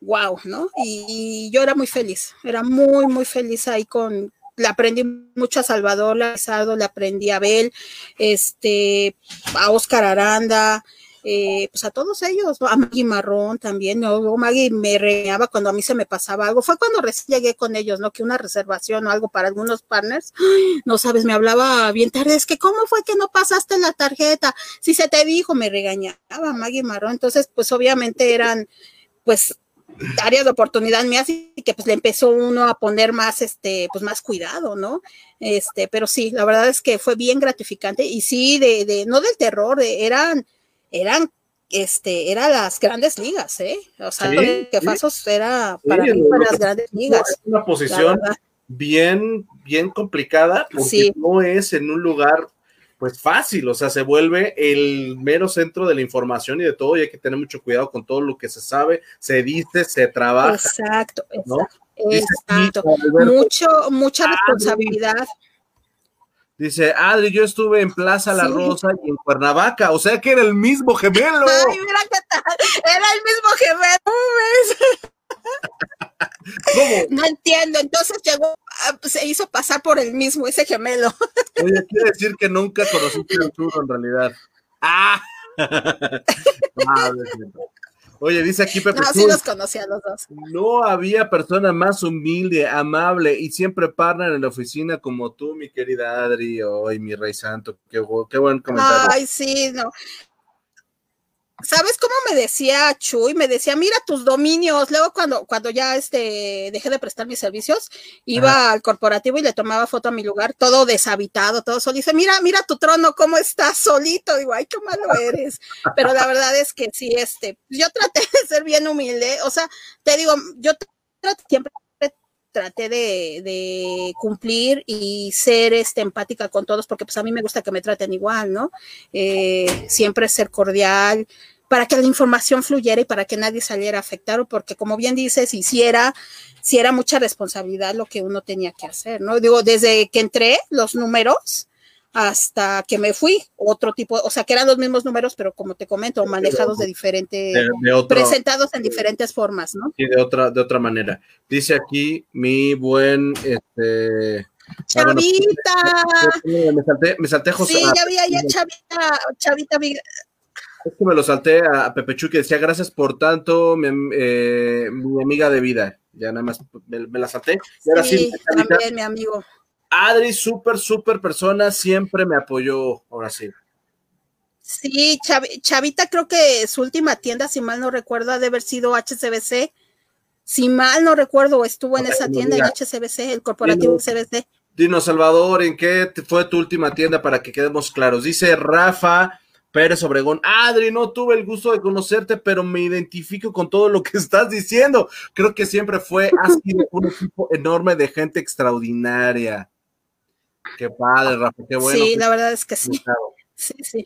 wow, ¿no? Y, yo era muy feliz, era muy, muy feliz ahí con, le aprendí mucho a Salvador Lazardo, le aprendí a Abel, este, a Oscar Aranda, eh, pues a todos ellos, a Maggie Marrón también, ¿no? Maggie me reñaba cuando a mí se me pasaba algo, fue cuando recién llegué con ellos, ¿no? Que una reservación o algo para algunos partners, *gasps* no sabes, me hablaba bien tarde, es que ¿cómo fue que no pasaste la tarjeta? Si se te dijo, me regañaba Maggie Marrón, entonces pues obviamente eran, pues áreas de oportunidad mías y que pues le empezó uno a poner más este pues más cuidado no este pero sí la verdad es que fue bien gratificante y sí de, de no del terror eran eran este, era las grandes ligas, ¿eh? O sea, que Fasos era para mí para las grandes ligas. Es una posición bien, bien complicada, porque no es en un lugar pues fácil, o sea, se vuelve el mero centro de la información y de todo, y hay que tener mucho cuidado con todo lo que se sabe, se dice, se trabaja. Exacto, exacto. Mucho, mucha responsabilidad. Dice, Adri, yo estuve en Plaza La Rosa y en Cuernavaca, o sea que era el mismo gemelo. *laughs* Ay, mira qué tal, era el mismo gemelo, *laughs* ¿Cómo? No entiendo, entonces llegó, ah, se hizo pasar por el mismo, ese gemelo. *laughs* Oye, quiere decir que nunca conociste el churro en realidad. ¡Ah! ah Oye, dice aquí Pepe. No, sí los conocía los dos. No había persona más humilde, amable y siempre partner en la oficina como tú, mi querida Adri. Ay, mi rey santo, qué, qué buen comentario. Ay, sí, no. ¿Sabes cómo me decía Chuy? Me decía, mira tus dominios. Luego cuando, cuando ya este, dejé de prestar mis servicios, iba al corporativo y le tomaba foto a mi lugar, todo deshabitado, todo solo. Dice, mira, mira tu trono, cómo está solito. Digo, ay, qué malo eres. Pero la verdad es que sí, este, yo traté de ser bien humilde. O sea, te digo, yo siempre traté de, cumplir y ser este, empática con todos, porque pues a mí me gusta que me traten igual, ¿no? Eh, siempre ser cordial, para que la información fluyera y para que nadie saliera afectado, porque como bien dices, si era, si era mucha responsabilidad lo que uno tenía que hacer, ¿no? Digo, desde que entré, los números, hasta que me fui, otro tipo, o sea, que eran los mismos números, pero como te comento, manejados de diferente, presentados en diferentes formas, ¿no? Y de otra, de otra manera. Dice aquí mi buen, este, Chavita. me salté, me salté José. Sí, ya había ya Chavita, Chavita es que me lo salté a Pepe Chu que decía gracias por tanto, mi, eh, mi amiga de vida. Ya nada más me, la salté. Y ahora sí, también, mi amigo. Adri, súper, súper persona, siempre me apoyó. Ahora sí. Sí, Chavita, creo que su última tienda, si mal no recuerdo, ha de haber sido HCBC. Si mal no recuerdo, estuvo en esa tienda en HCBC, el corporativo CBC. Dino Salvador, ¿en qué fue tu última tienda para que quedemos claros? Dice Rafa, Pérez Obregón, Adri, no tuve el gusto de conocerte, pero me identifico con todo lo que *laughs* estás diciendo. Creo que siempre fue, ha sido un equipo enorme de gente extraordinaria. Qué padre, Rafa, qué bueno. Sí, la verdad es que sí. Sí, sí.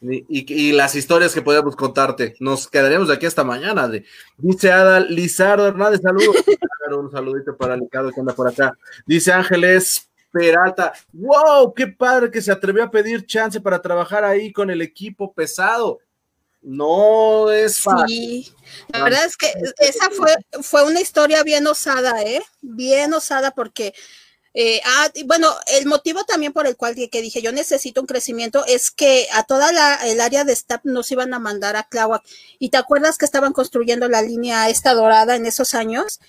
Y, las historias que podemos contarte. Nos quedaremos de aquí hasta mañana. dice Ada Lizardo Hernández, saludos. *laughs* un saludito para Licado que anda por acá. Dice Ángeles Peralta, wow, qué padre que se atrevió a pedir chance para trabajar ahí con el equipo pesado. No es fácil. Sí, la verdad es que esa fue, fue una historia bien osada, ¿eh? Bien osada porque eh, ah, bueno, el motivo también por el cual que dije yo necesito un crecimiento es que a toda la, el área de STAP nos iban a mandar a Tláhuac. Y te acuerdas que estaban construyendo la línea esta dorada en esos años.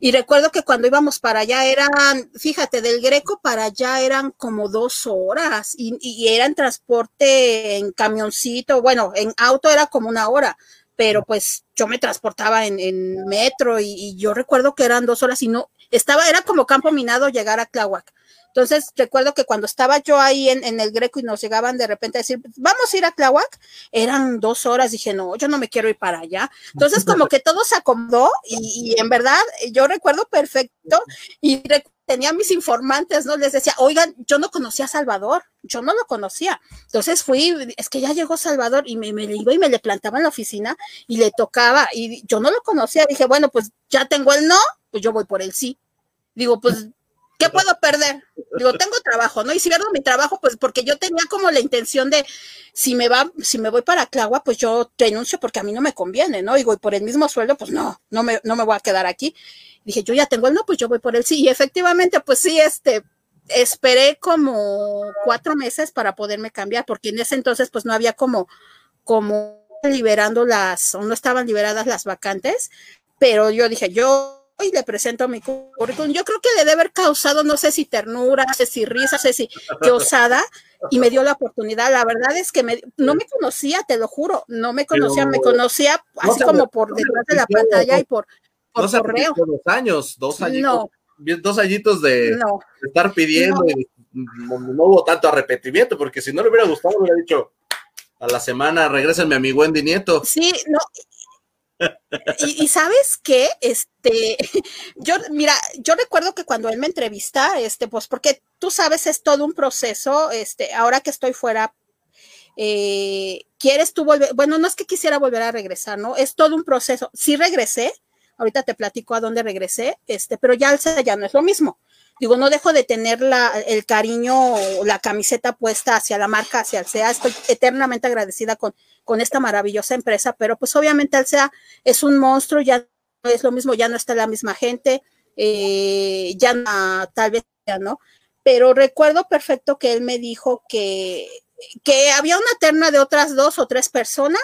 Y recuerdo que cuando íbamos para allá eran, fíjate, del Greco para allá eran como dos horas y, y era en transporte en camioncito, bueno, en auto era como una hora pero pues yo me transportaba en, metro y, yo recuerdo que eran dos horas y no, estaba, era como campo minado llegar a Tláhuac. Entonces, recuerdo que cuando estaba yo ahí en, el Greco y nos llegaban de repente a decir, vamos a ir a Tláhuac, eran dos horas, dije, no, yo no me quiero ir para allá. Entonces, como que todo se acomodó y, en verdad yo recuerdo perfecto y tenía mis informantes, ¿no? Les decía, oigan, yo no conocía a Salvador, yo no lo conocía. Entonces fui, es que ya llegó Salvador y me, me iba y me le plantaba en la oficina y le tocaba y yo no lo conocía. Dije, bueno, pues ya tengo el no, pues yo voy por el sí. Digo, pues, ¿qué puedo perder? Digo, tengo trabajo, ¿no? Y si pierdo mi trabajo, pues porque yo tenía como la intención de, si me va, si me voy para Clagua, pues yo denuncio porque a mí no me conviene, ¿no? Digo, y por el mismo sueldo, pues no, no me, no me voy a quedar aquí. Dije, yo ya tengo el no, pues yo voy por el sí. Y efectivamente, pues sí, este, esperé como cuatro meses para poderme cambiar, porque en ese entonces, pues no había como, como liberando las, o no estaban liberadas las vacantes, pero yo dije, yo y le presento mi currículum. Yo creo que le debe haber causado, no sé si ternura, no sé si risa, no sé si *laughs* qué osada, y me dio la oportunidad. La verdad es que me, no me conocía, te lo juro, no me conocía, me conocía así como por detrás de la pantalla y por, por no correo. Dos años, dos añitos, dos añitos de, estar pidiendo y no, hubo tanto arrepentimiento, porque si no le hubiera gustado, hubiera dicho a la semana, regrésenme a mi Wendy Nieto. Sí, no, y, sabes qué, este, *laughs* yo, mira, yo recuerdo que cuando él me entrevista, este, pues porque tú sabes, es todo un proceso, este, ahora que estoy fuera, eh, ¿quieres tú volver? Bueno, no es que quisiera volver a regresar, ¿no? Es todo un proceso. Sí regresé, ahorita te platico a dónde regresé, este, pero ya ya no es lo mismo. digo, no dejo de tener la, el cariño o la camiseta puesta hacia la marca, hacia Alsea. Estoy eternamente agradecida con, con esta maravillosa empresa, pero pues obviamente Alsea es un monstruo, ya no es lo mismo, ya no está la misma gente, eh, ya tal vez ya no. Pero recuerdo perfecto que él me dijo que, que había una terna de otras dos o tres personas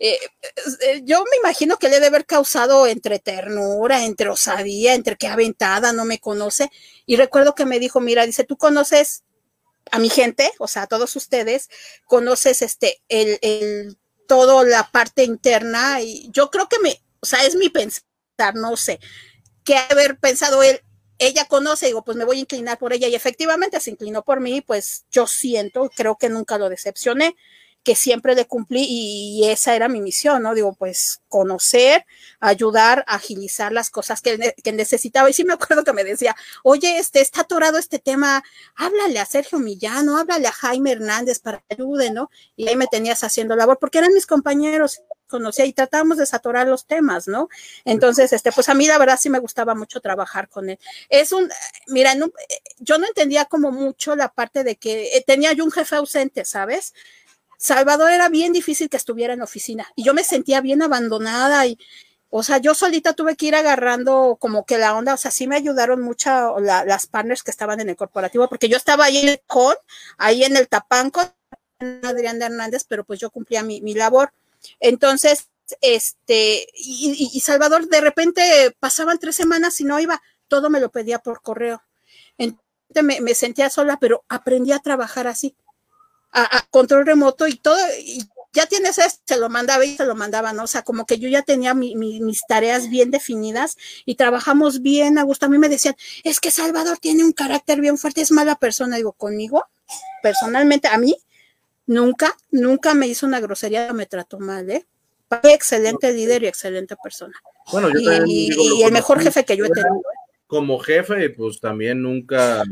eh, eh, yo me imagino que le debe haber causado entre ternura, entre osadía, entre que aventada, no me conoce. Y recuerdo que me dijo, mira, dice, tú conoces a mi gente, o sea, a todos ustedes, conoces este, el, el, todo la parte interna y yo creo que me, o sea, es mi pensar, no sé, que haber pensado él, ella conoce, digo, pues me voy a inclinar por ella y efectivamente se inclinó por mí, pues yo siento, creo que nunca lo decepcioné que siempre le cumplí y esa era mi misión, ¿no? Digo, pues conocer, ayudar, agilizar las cosas que, que necesitaba. Y sí me acuerdo que me decía, oye, este está atorado este tema, háblale a Sergio Millano, háblale a Jaime Hernández para que ayude, ¿no? Y ahí me tenías haciendo labor, porque eran mis compañeros, conocía y tratábamos de saturar los temas, ¿no? Entonces, este, pues a mí la verdad sí me gustaba mucho trabajar con él. Es un, mira, yo no entendía como mucho la parte de que eh, tenía yo un jefe ausente, ¿sabes? Salvador era bien difícil que estuviera en la oficina y yo me sentía bien abandonada y, o sea, yo solita tuve que ir agarrando como que la onda, o sea, sí me ayudaron mucho las partners que estaban en el corporativo, porque yo estaba ahí en el con, ahí en el tapanco, Adrián Hernández, pero pues yo cumplía mi, labor. Entonces, este, y, Salvador de repente pasaban tres semanas y no iba, todo me lo pedía por correo. Entonces me sentía sola, pero aprendí a trabajar así a, control remoto y todo, y ya tienes esto, se lo mandaba y se lo mandaba, ¿no? O sea, como que yo ya tenía mis tareas bien definidas y trabajamos bien a gusto. A mí me decían, es que Salvador tiene un carácter bien fuerte, es mala persona. Digo, conmigo, personalmente, a mí, nunca, nunca me hizo una grosería, me trató mal, ¿eh? Excelente líder y excelente persona. Bueno, yo y, y el mejor jefe que yo he tenido. Como jefe, pues también nunca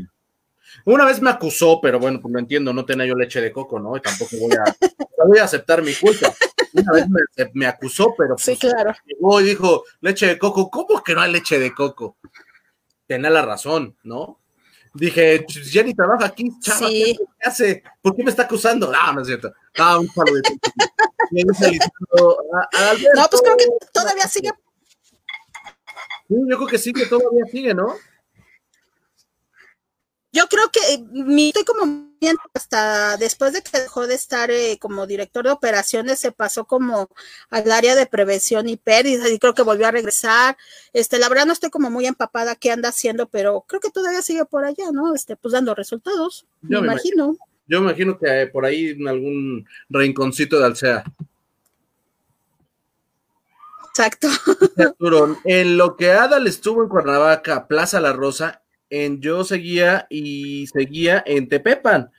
una vez me acusó, pero bueno, pues lo entiendo, no tenía yo leche de coco, ¿no? Y tampoco voy a, voy a aceptar mi culpa. Una vez me, acusó, pero pues, sí, claro. llegó y dijo, leche de coco, ¿cómo que no hay leche de coco? Tenía la razón, ¿no? Dije, Jenny trabaja aquí, chava, ¿qué hace? ¿Por qué me está acusando? No, no es cierto. Ah, un palo de *laughs* No, pues creo que todavía sigue. Sí, yo creo que sí, que todavía sigue, ¿no? Yo creo que eh, mi estoy como hasta después de que dejó de estar eh, como director de operaciones se pasó como al área de prevención y pérdidas y creo que volvió a regresar. Este, la verdad no estoy como muy empapada qué anda haciendo, pero creo que todavía sigue por allá, ¿no? Este, pues dando resultados, me, imagino. Yo me imagino que por ahí en algún rinconcito de Alcea. Exacto. *laughs* en lo que Adal estuvo en Cuernavaca, Plaza La Rosa, en Yo seguía y seguía en Tepepan.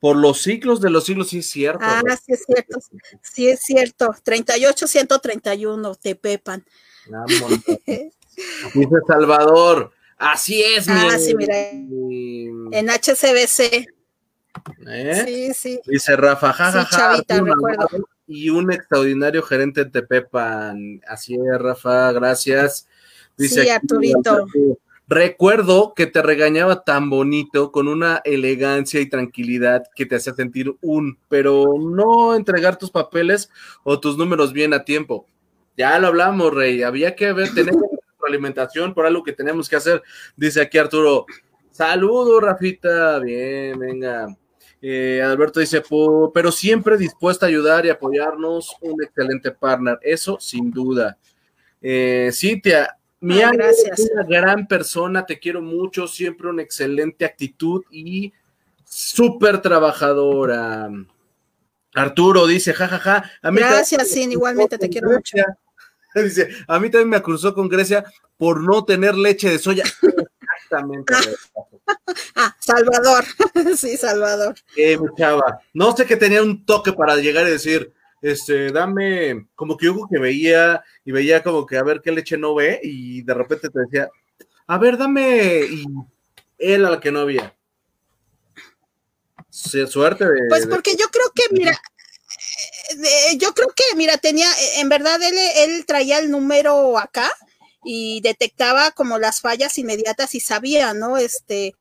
Por los ciclos de los siglos, sí es cierto. Ah, sí es cierto. Sí es cierto. 38, 131, Tepepan. Ah, *laughs* Dice Salvador. Así es, ah, sí, mira. En HCBC. ¿Eh? Sí, sí. Dice Rafa, jajaja. Sí, y un extraordinario gerente de Tepepan. Así es, Rafa, gracias. Dice sí, Arturito. Recuerdo que te regañaba tan bonito, con una elegancia y tranquilidad que te hacía sentir un, pero no entregar tus papeles o tus números bien a tiempo. Ya lo hablamos, Rey. Había que ver, tener *laughs* alimentación por algo que tenemos que hacer. Dice aquí Arturo. Saludo, Rafita. Bien, venga. Eh, Alberto dice, pero siempre dispuesta a ayudar y apoyarnos, un excelente partner. Eso sin duda. Eh, Cintia, mi gracias. es una gran persona, te quiero mucho, siempre una excelente actitud y súper trabajadora. Arturo dice, jajaja. gracias, sí, igualmente te quiero mucho. *laughs* Dice, a mí también me cruzó con Grecia por no tener leche de soya. *laughs* Exactamente. *laughs* ah, Salvador. sí, Salvador. Eh, mi chava. No sé que tenía un toque para llegar y decir, este, dame, como que yo que veía y veía como que a ver qué leche no ve y de repente te decía, a ver, dame, y él al que no había. Suerte de... Pues porque yo creo que, mira, yo creo que, mira, tenía, en verdad él, él traía el número acá y detectaba como las fallas inmediatas y sabía, ¿no? Este,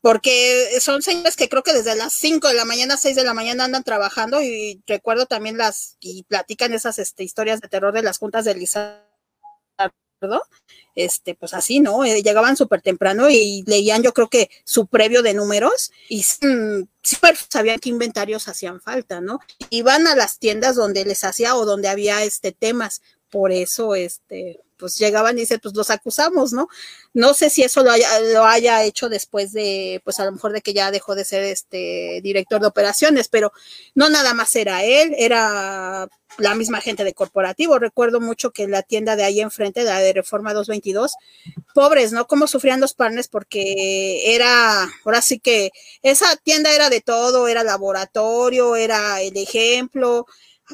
porque son señores que creo que desde las 5 de la mañana, 6 de la mañana andan trabajando y recuerdo también las, y platican esas este, historias de terror de las juntas de Lizardo, este, pues así, ¿no? Eh, llegaban súper temprano y leían yo creo que su previo de números y mm, sabían qué inventarios hacían falta, ¿no? Iban a las tiendas donde les hacía o donde había este temas, por eso, este, pues llegaban y dicen, pues los acusamos, ¿no? No sé si eso lo haya, lo haya hecho después de, pues a lo mejor de que ya dejó de ser este director de operaciones, pero no nada más era él, era la misma gente de corporativo. Recuerdo mucho que la tienda de ahí enfrente, la de Reforma 222, pobres, ¿no? Cómo sufrían los partners porque era, ahora sí que esa tienda era de todo, era laboratorio, era el ejemplo,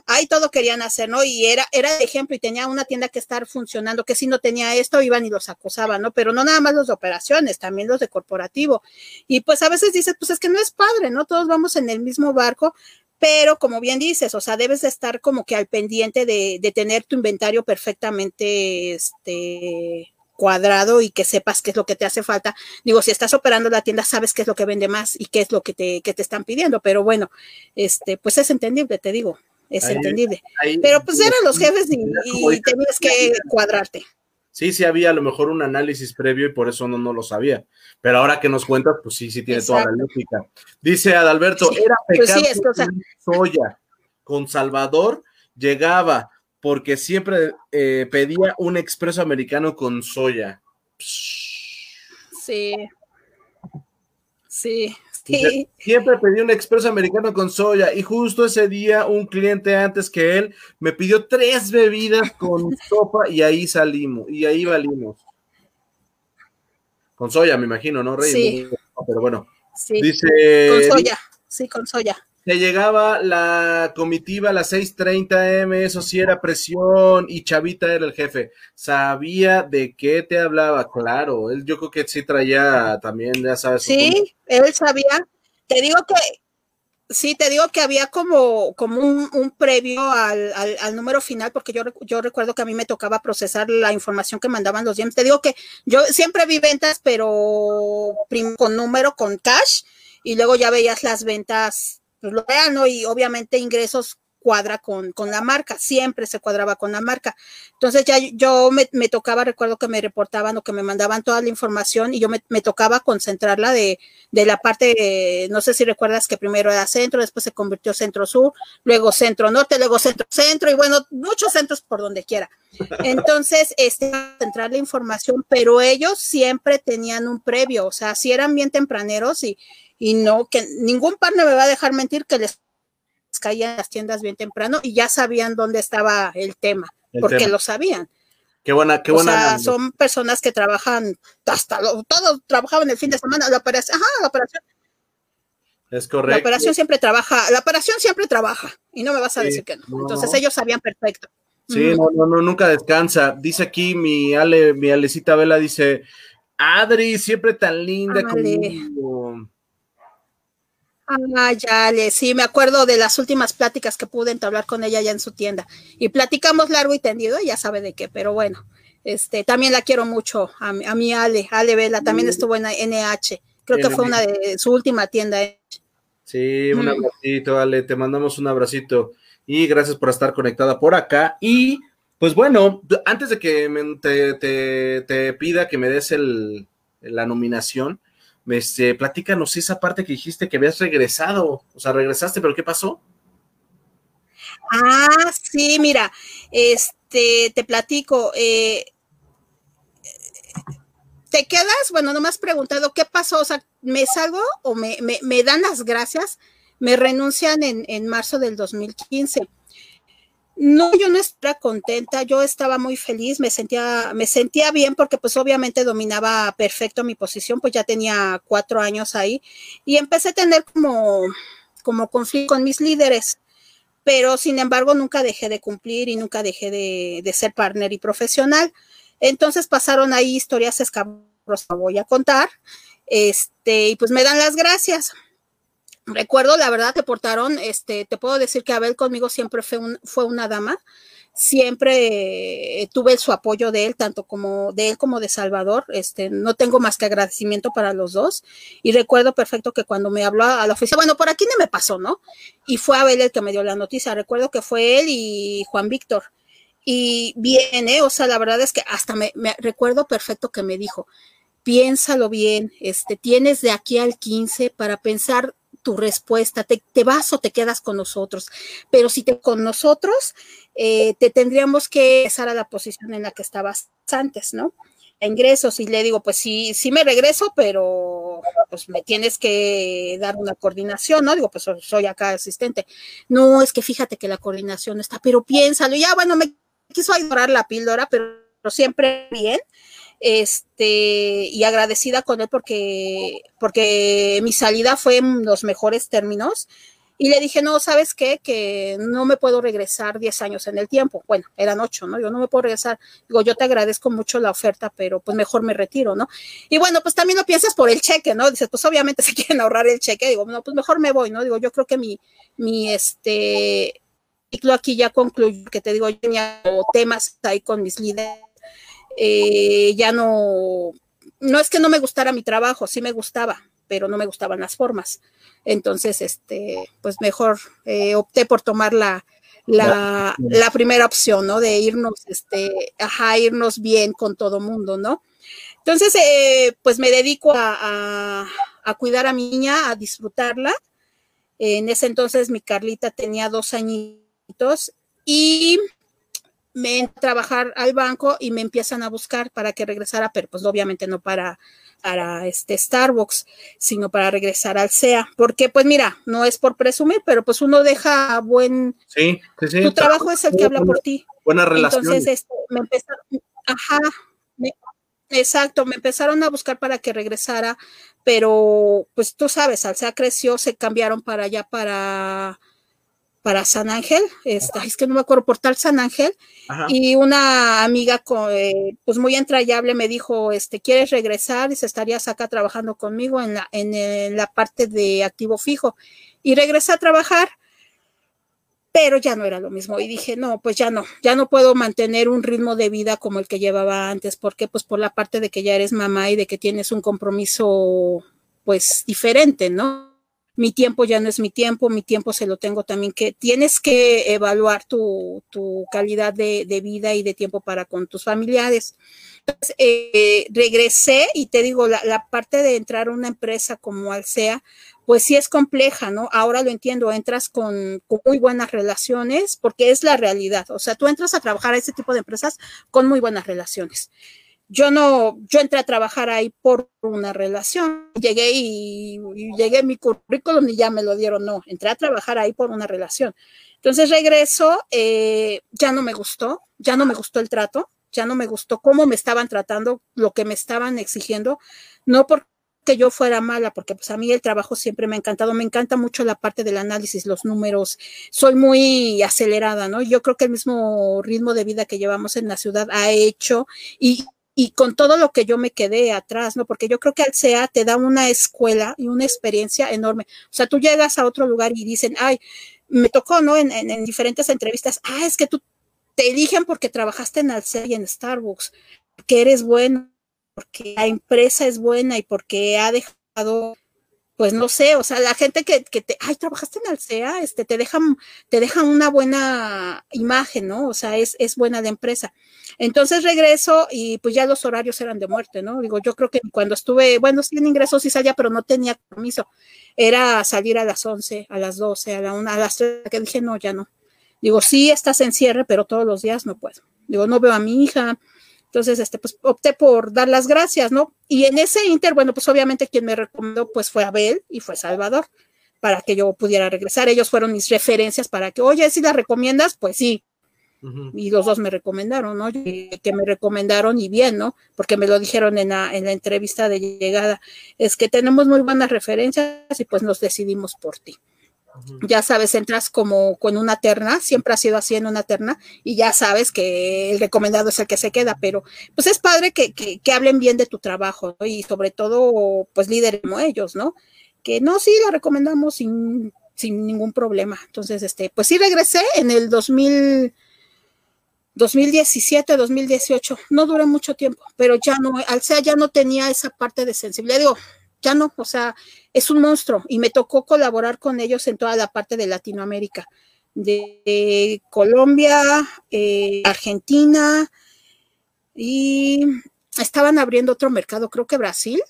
ahí todo querían hacer, ¿no? Y era, era ejemplo y tenía una tienda que estar funcionando, que si no tenía esto, iban y los acosaban, ¿no? Pero no nada más los de operaciones, también los de corporativo. Y pues a veces dices, pues es que no es padre, ¿no? Todos vamos en el mismo barco, pero como bien dices, o sea, debes de estar como que al pendiente de, de tener tu inventario perfectamente, este, cuadrado y que sepas qué es lo que te hace falta. Digo, si estás operando la tienda, sabes qué es lo que vende más y qué es lo que te, que te están pidiendo, pero bueno, este, pues es entendible, te digo es entendible. Pero pues eran los jefes y, tenías que cuadrarte. Sí, sí había a lo mejor un análisis previo y por eso no, no lo sabía. Pero ahora que nos cuentas, pues sí, sí tiene toda la lógica. Dice Adalberto, era pues pecado soya. Con Salvador llegaba porque siempre eh, pedía un expreso americano con soya. Sí. Sí, Siempre pedí un expreso americano con soya y justo ese día un cliente antes que él me pidió tres bebidas con *laughs* sopa y ahí salimos y ahí valimos. Con soya, me imagino, ¿no, Rey? Sí. pero bueno. Sí. Dice. Con soya, sí, con soya. Se llegaba la comitiva a las 6:30 M, eso sí era presión y Chavita era el jefe. Sabía de qué te hablaba, claro. Él yo creo que sí traía también, ya sabes. Sí, él sabía. Te digo que, sí, te digo que había como, como un, previo al, al, número final, porque yo, yo recuerdo que a mí me tocaba procesar la información que mandaban los DMs. Te digo que yo siempre vi ventas, pero con número, con cash, y luego ya veías las ventas pues lo vean, ¿no? Y obviamente ingresos cuadra con, con, la marca, siempre se cuadraba con la marca. Entonces ya yo me, me, tocaba, recuerdo que me reportaban o que me mandaban toda la información y yo me, me tocaba concentrarla de, de la parte, no sé si recuerdas que primero era centro, después se convirtió centro sur, luego centro norte, luego centro centro y bueno, muchos centros por donde quiera. Entonces, este, centrar la información, pero ellos siempre tenían un previo, o sea, si eran bien tempraneros y, y no, que ningún partner me va a dejar mentir que les caían las tiendas bien temprano y ya sabían dónde estaba el tema, porque lo sabían. Qué buena, qué buena. O sea, son personas que trabajan hasta todos trabajaban el fin de semana, la operación, ajá, la operación. Es correcto. La operación siempre trabaja, la operación siempre trabaja, y no me vas a decir que no. Entonces ellos sabían perfecto. Sí, no, no, no, nunca descansa. Dice aquí mi Ale, mi Alecita Vela, dice, Adri, siempre tan linda conmigo. Ah, ya, sí, me acuerdo de las últimas pláticas que pude entablar con ella ya en su tienda. Y platicamos largo y tendido, ella sabe de qué, pero bueno, este, también la quiero mucho, a, mi Ale, Ale Vela, también estuvo en NH, creo que fue una de su última tienda. Sí, un abracito, Ale, te mandamos un abracito y gracias por estar conectada por acá. Y pues bueno, antes de que te, te, pida que me des el, la nominación, este, platícanos esa parte que dijiste que habías regresado, o sea, regresaste, pero ¿qué pasó? Ah, sí, mira, este, te platico, eh, ¿te quedas? Bueno, no me has preguntado qué pasó, o sea, ¿me salgo o me, me, dan las gracias? Me renuncian en, en marzo del 2015 no, yo no estaba contenta, yo estaba muy feliz, me sentía, me sentía bien porque pues obviamente dominaba perfecto mi posición, pues ya tenía cuatro años ahí y empecé a tener como, como conflicto con mis líderes, pero sin embargo nunca dejé de cumplir y nunca dejé de, de ser partner y profesional. Entonces pasaron ahí historias escabrosas, voy a contar, este, y pues me dan las gracias recuerdo, la verdad, te portaron, este, te puedo decir que Abel conmigo siempre fue, un, fue una dama. siempre tuve su apoyo de él, tanto como de él como de Salvador. Este, no tengo más que agradecimiento para los dos. Y recuerdo perfecto que cuando me habló a la oficina, bueno, por aquí no me pasó, ¿no? Y fue Abel el que me dio la noticia. Recuerdo que fue él y Juan Víctor. Y viene, ¿eh? o sea, la verdad es que hasta me, me recuerdo perfecto que me dijo, piénsalo bien, este, tienes de aquí al 15 para pensar tu respuesta, te, vas o te quedas con nosotros, pero si te con nosotros, eh, te tendríamos que regresar a la posición en la que estabas antes, ¿no? ingresos y le digo, pues sí, sí me regreso, pero pues me tienes que dar una coordinación, ¿no? Digo, pues soy acá asistente. No, es que fíjate que la coordinación está, pero piénsalo, ya bueno, me quiso adorar la píldora, pero siempre bien este, y agradecida con él porque, porque mi salida fue en los mejores términos. Y le dije, no, ¿sabes qué? Que no me puedo regresar 10 años en el tiempo. Bueno, eran 8, ¿no? Yo no me puedo regresar. Digo, yo te agradezco mucho la oferta, pero pues mejor me retiro, ¿no? Y bueno, pues también lo piensas por el cheque, ¿no? Dices, pues obviamente se *laughs* quieren ahorrar el cheque. Digo, no, pues mejor me voy, ¿no? Digo, yo creo que mi, mi, este, ciclo aquí ya concluyo, que te digo, yo tenía temas ahí con mis líderes eh, ya no, no es que no me gustara mi trabajo, sí me gustaba, pero no me gustaban las formas. Entonces, este, pues mejor eh, opté por tomar la, la, la, primera opción, ¿no? De irnos, este, ajá, irnos bien con todo mundo, ¿no? Entonces, eh, pues me dedico a, a, a, cuidar a mi niña, a disfrutarla. En ese entonces mi Carlita tenía dos añitos y me a trabajar al banco y me empiezan a buscar para que regresara, pero pues obviamente no para, para este Starbucks, sino para regresar al SEA. Porque pues mira, no es por presumir, pero pues uno deja buen... Sí, sí, Tu trabajo es el que habla por ti. Buena relación. Entonces, este, me empezaron, ajá, exacto, me empezaron a buscar para que regresara, pero pues tú sabes, al SEA creció, se cambiaron para allá, para para San Ángel, es, es que no me acuerdo, Portal San Ángel, y una amiga eh, pues muy entrañable me dijo, este, ¿quieres regresar? Y se estarías acá trabajando conmigo en la, en la parte de activo fijo. Y regresé a trabajar, pero ya no era lo mismo. Y dije, no, pues ya no, ya no puedo mantener un ritmo de vida como el que llevaba antes. porque Pues por la parte de que ya eres mamá y de que tienes un compromiso, pues diferente, ¿no? Mi tiempo ya no es mi tiempo, mi tiempo se lo tengo también que tienes que evaluar tu, calidad de, vida y de tiempo para con tus familiares. Entonces, eh, regresé y te digo, la, parte de entrar a una empresa como Alsea, pues sí es compleja, ¿no? Ahora lo entiendo, entras con, con, muy buenas relaciones, porque es la realidad. O sea, tú entras a trabajar a ese tipo de empresas con muy buenas relaciones yo no, yo entré a trabajar ahí por una relación. Llegué y, llegué mi currículum y ya me lo dieron. No, entré a trabajar ahí por una relación. Entonces regreso, eh, ya no me gustó, ya no me gustó el trato, ya no me gustó cómo me estaban tratando, lo que me estaban exigiendo, no porque yo fuera mala, porque pues a mí el trabajo siempre me ha encantado, me encanta mucho la parte del análisis, los números, soy muy acelerada, ¿no? Yo creo que el mismo ritmo de vida que llevamos en la ciudad ha hecho y, y con todo lo que yo me quedé atrás, ¿no? Porque yo creo que al SEA te da una escuela y una experiencia enorme. O sea, tú llegas a otro lugar y dicen, ay, me tocó, ¿no? En, en, diferentes entrevistas, ah, es que tú te eligen porque trabajaste en Alsea y en Starbucks, que eres bueno, porque la empresa es buena y porque ha dejado pues no sé, o sea, la gente que, que te, ay, trabajaste en Alsea, este, te dejan, te dejan una buena imagen, ¿no? O sea, es, es buena la empresa. Entonces regreso y pues ya los horarios eran de muerte, ¿no? Digo, yo creo que cuando estuve, bueno, sí en ingresos y salía, pero no tenía permiso. Era salir a las 11, a las 12, a la 1, a las 3, que dije, no, ya no. Digo, sí, estás en cierre, pero todos los días no puedo. Digo, no veo a mi hija, entonces, este, pues opté por dar las gracias, ¿no? Y en ese inter, bueno, pues obviamente quien me recomendó, pues fue Abel y fue Salvador, para que yo pudiera regresar. Ellos fueron mis referencias para que, oye, si la recomiendas, pues sí. Y los dos me recomendaron, ¿no? Que, me recomendaron y bien, ¿no? Porque me lo dijeron en la, en la entrevista de llegada. Es que tenemos muy buenas referencias y pues nos decidimos por ti. Ya sabes, entras como con una terna, siempre ha sido así en una terna, y ya sabes que el recomendado es el que se queda, pero pues es padre que, que, hablen bien de tu trabajo, y sobre todo, pues líderes como ellos, ¿no? Que no, sí, la recomendamos sin, sin ningún problema. Entonces, este, pues sí regresé en el 2000, 2017, 2018, no duré mucho tiempo, pero ya no, Alsea ya no tenía esa parte de sensibilidad, digo, ya no, o sea, es un monstruo y me tocó colaborar con ellos en toda la parte de Latinoamérica, de, Colombia, eh, Argentina y estaban abriendo otro mercado, creo que Brasil,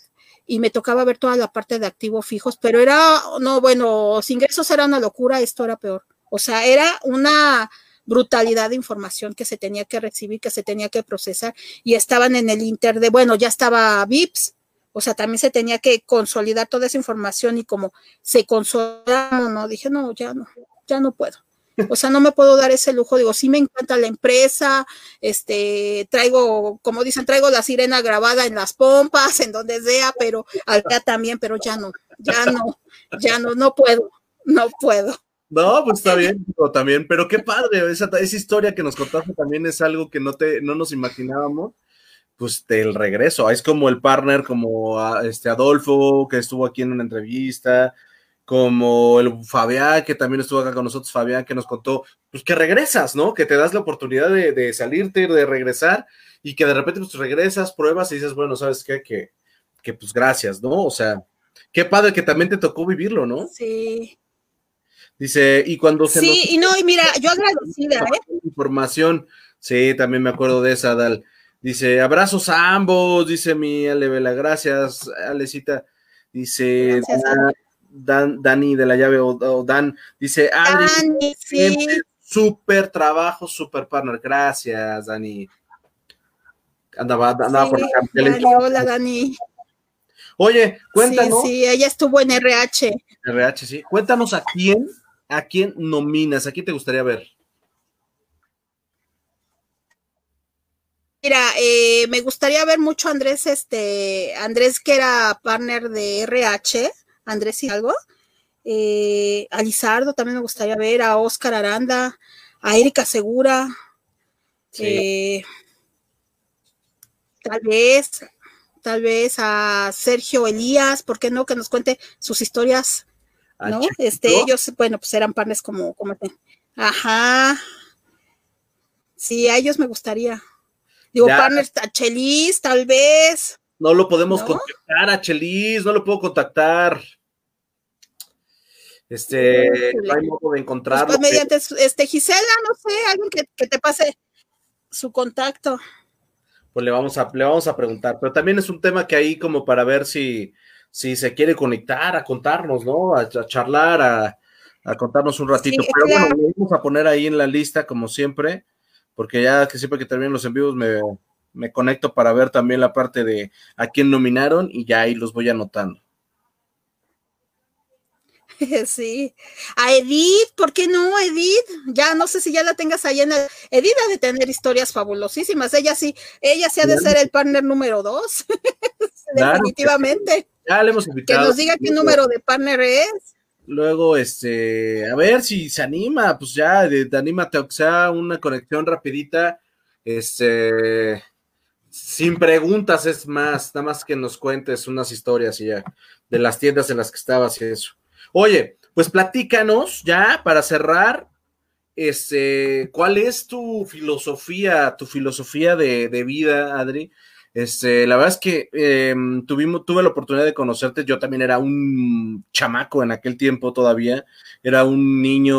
y me tocaba ver toda la parte de activos fijos, pero era, no, bueno, los ingresos era una locura, esto era peor. O sea, era una brutalidad de información que se tenía que recibir, que se tenía que procesar y estaban en el inter de, bueno, ya estaba VIPS, o sea, también se tenía que consolidar toda esa información y como se consolidó, no, dije, no, ya no, ya no puedo. O sea, no me puedo dar ese lujo. Digo, sí me encanta la empresa, este, traigo, como dicen, traigo la sirena grabada en las pompas, en donde sea, pero allá también, pero ya no, ya no, ya no, no puedo, no puedo. No, pues está bien, también, pero qué padre, esa, esa historia que nos contaste también es algo que no te, no nos imaginábamos, pues del regreso, es como el partner, como este Adolfo, que estuvo aquí en una entrevista, como el Fabián, que también estuvo acá con nosotros, Fabián, que nos contó, pues que regresas, ¿no? Que te das la oportunidad de, salirte, de regresar, y que de repente pues regresas, pruebas y dices, bueno, ¿sabes qué? Que, que pues gracias, ¿no? O sea, qué padre que también te tocó vivirlo, ¿no? Sí. Dice, y cuando se. Sí, y no, y mira, yo agradecida, ¿eh? Información, sí, también me acuerdo de esa, Dal. Dice, abrazos a ambos, dice mi Ale Vela, gracias, Alecita. Dice, Dani de la llave o, Dan, dice, Dani, sí. súper trabajo, súper partner, gracias, Dani. Andaba, andaba por la Hola, Dani. Oye, cuéntanos. Sí, sí, ella estuvo en RH. RH, sí. Cuéntanos a quién ¿A quién nominas? ¿A quién te gustaría ver? Mira, eh, me gustaría ver mucho a Andrés, este, Andrés que era partner de RH, Andrés Hidalgo, eh, a Lizardo también me gustaría ver, a Oscar Aranda, a Erika Segura, eh, tal vez, tal vez a Sergio Elías, ¿por qué no? Que nos cuente sus historias ¿no? Este, ellos, bueno, pues eran panes como, como, ajá. Sí, a ellos me gustaría. Digo, partners, a Chelis, tal vez. No lo podemos contactar a Chelis, no lo puedo contactar. Este, no hay modo de encontrarlo. Pues, mediante, este, Gisela, no sé, alguien que, que, te pase su contacto. Pues le vamos a, le vamos a preguntar, pero también es un tema que ahí como para ver si, si se quiere conectar a contarnos, ¿no? A, charlar, a, contarnos un ratito. Pero bueno, lo vamos a poner ahí en la lista, como siempre, porque ya que siempre que terminen los envíos me, me conecto para ver también la parte de a quién nominaron y ya ahí los voy anotando. *laughs* Sí. A Edith, ¿por qué no, Edith? Ya no sé si ya la tengas ahí en el. Edith ha de tener historias fabulosísimas. Ella sí, ella sí ha de ser el partner número dos. *laughs* Definitivamente. Ya le hemos invitado. Que nos diga qué número de partner es. Luego, este, a ver si se anima, pues ya, de, anímate, o una conexión rapidita, este, sin preguntas es más, nada más que nos cuentes unas historias y ya, de las tiendas en las que estabas y eso. Oye, pues platícanos ya para cerrar, este, ¿cuál es tu filosofía, tu filosofía de, de vida, Adri? Este, la verdad es que em, tuvimos, tuve la oportunidad de conocerte. Yo también era un chamaco en aquel tiempo todavía. Era un niño,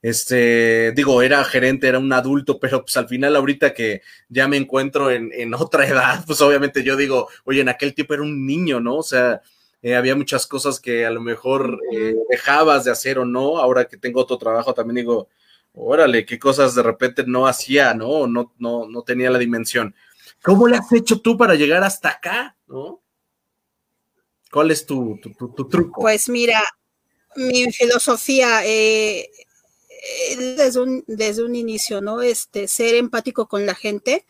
este, digo, era gerente, era un adulto, pero pues al final ahorita que ya me encuentro en, en otra edad, pues obviamente yo digo, oye, en aquel tiempo era un niño, ¿no? O sea, eh, había muchas cosas que a lo mejor eh, dejabas de hacer o no. Ahora que tengo otro trabajo, también digo, órale, qué cosas de repente no hacía, ¿no? No, no, no tenía la dimensión. ¿Cómo le has hecho tú para llegar hasta acá? ¿no? ¿Cuál es tu, truco? Pues mira, mi filosofía eh, desde, un, desde un inicio, ¿no? Este, ser empático con la gente,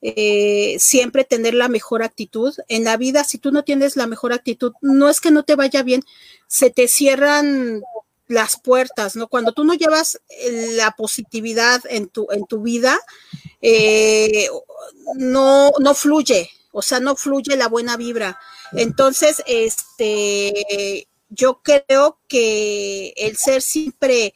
eh, siempre tener la mejor actitud. En la vida, si tú no tienes la mejor actitud, no es que no te vaya bien, se te cierran las puertas, ¿no? Cuando tú no llevas la positividad en tu, en tu vida, eh, no, no fluye, o sea, no fluye la buena vibra. Entonces, este, yo creo que el ser siempre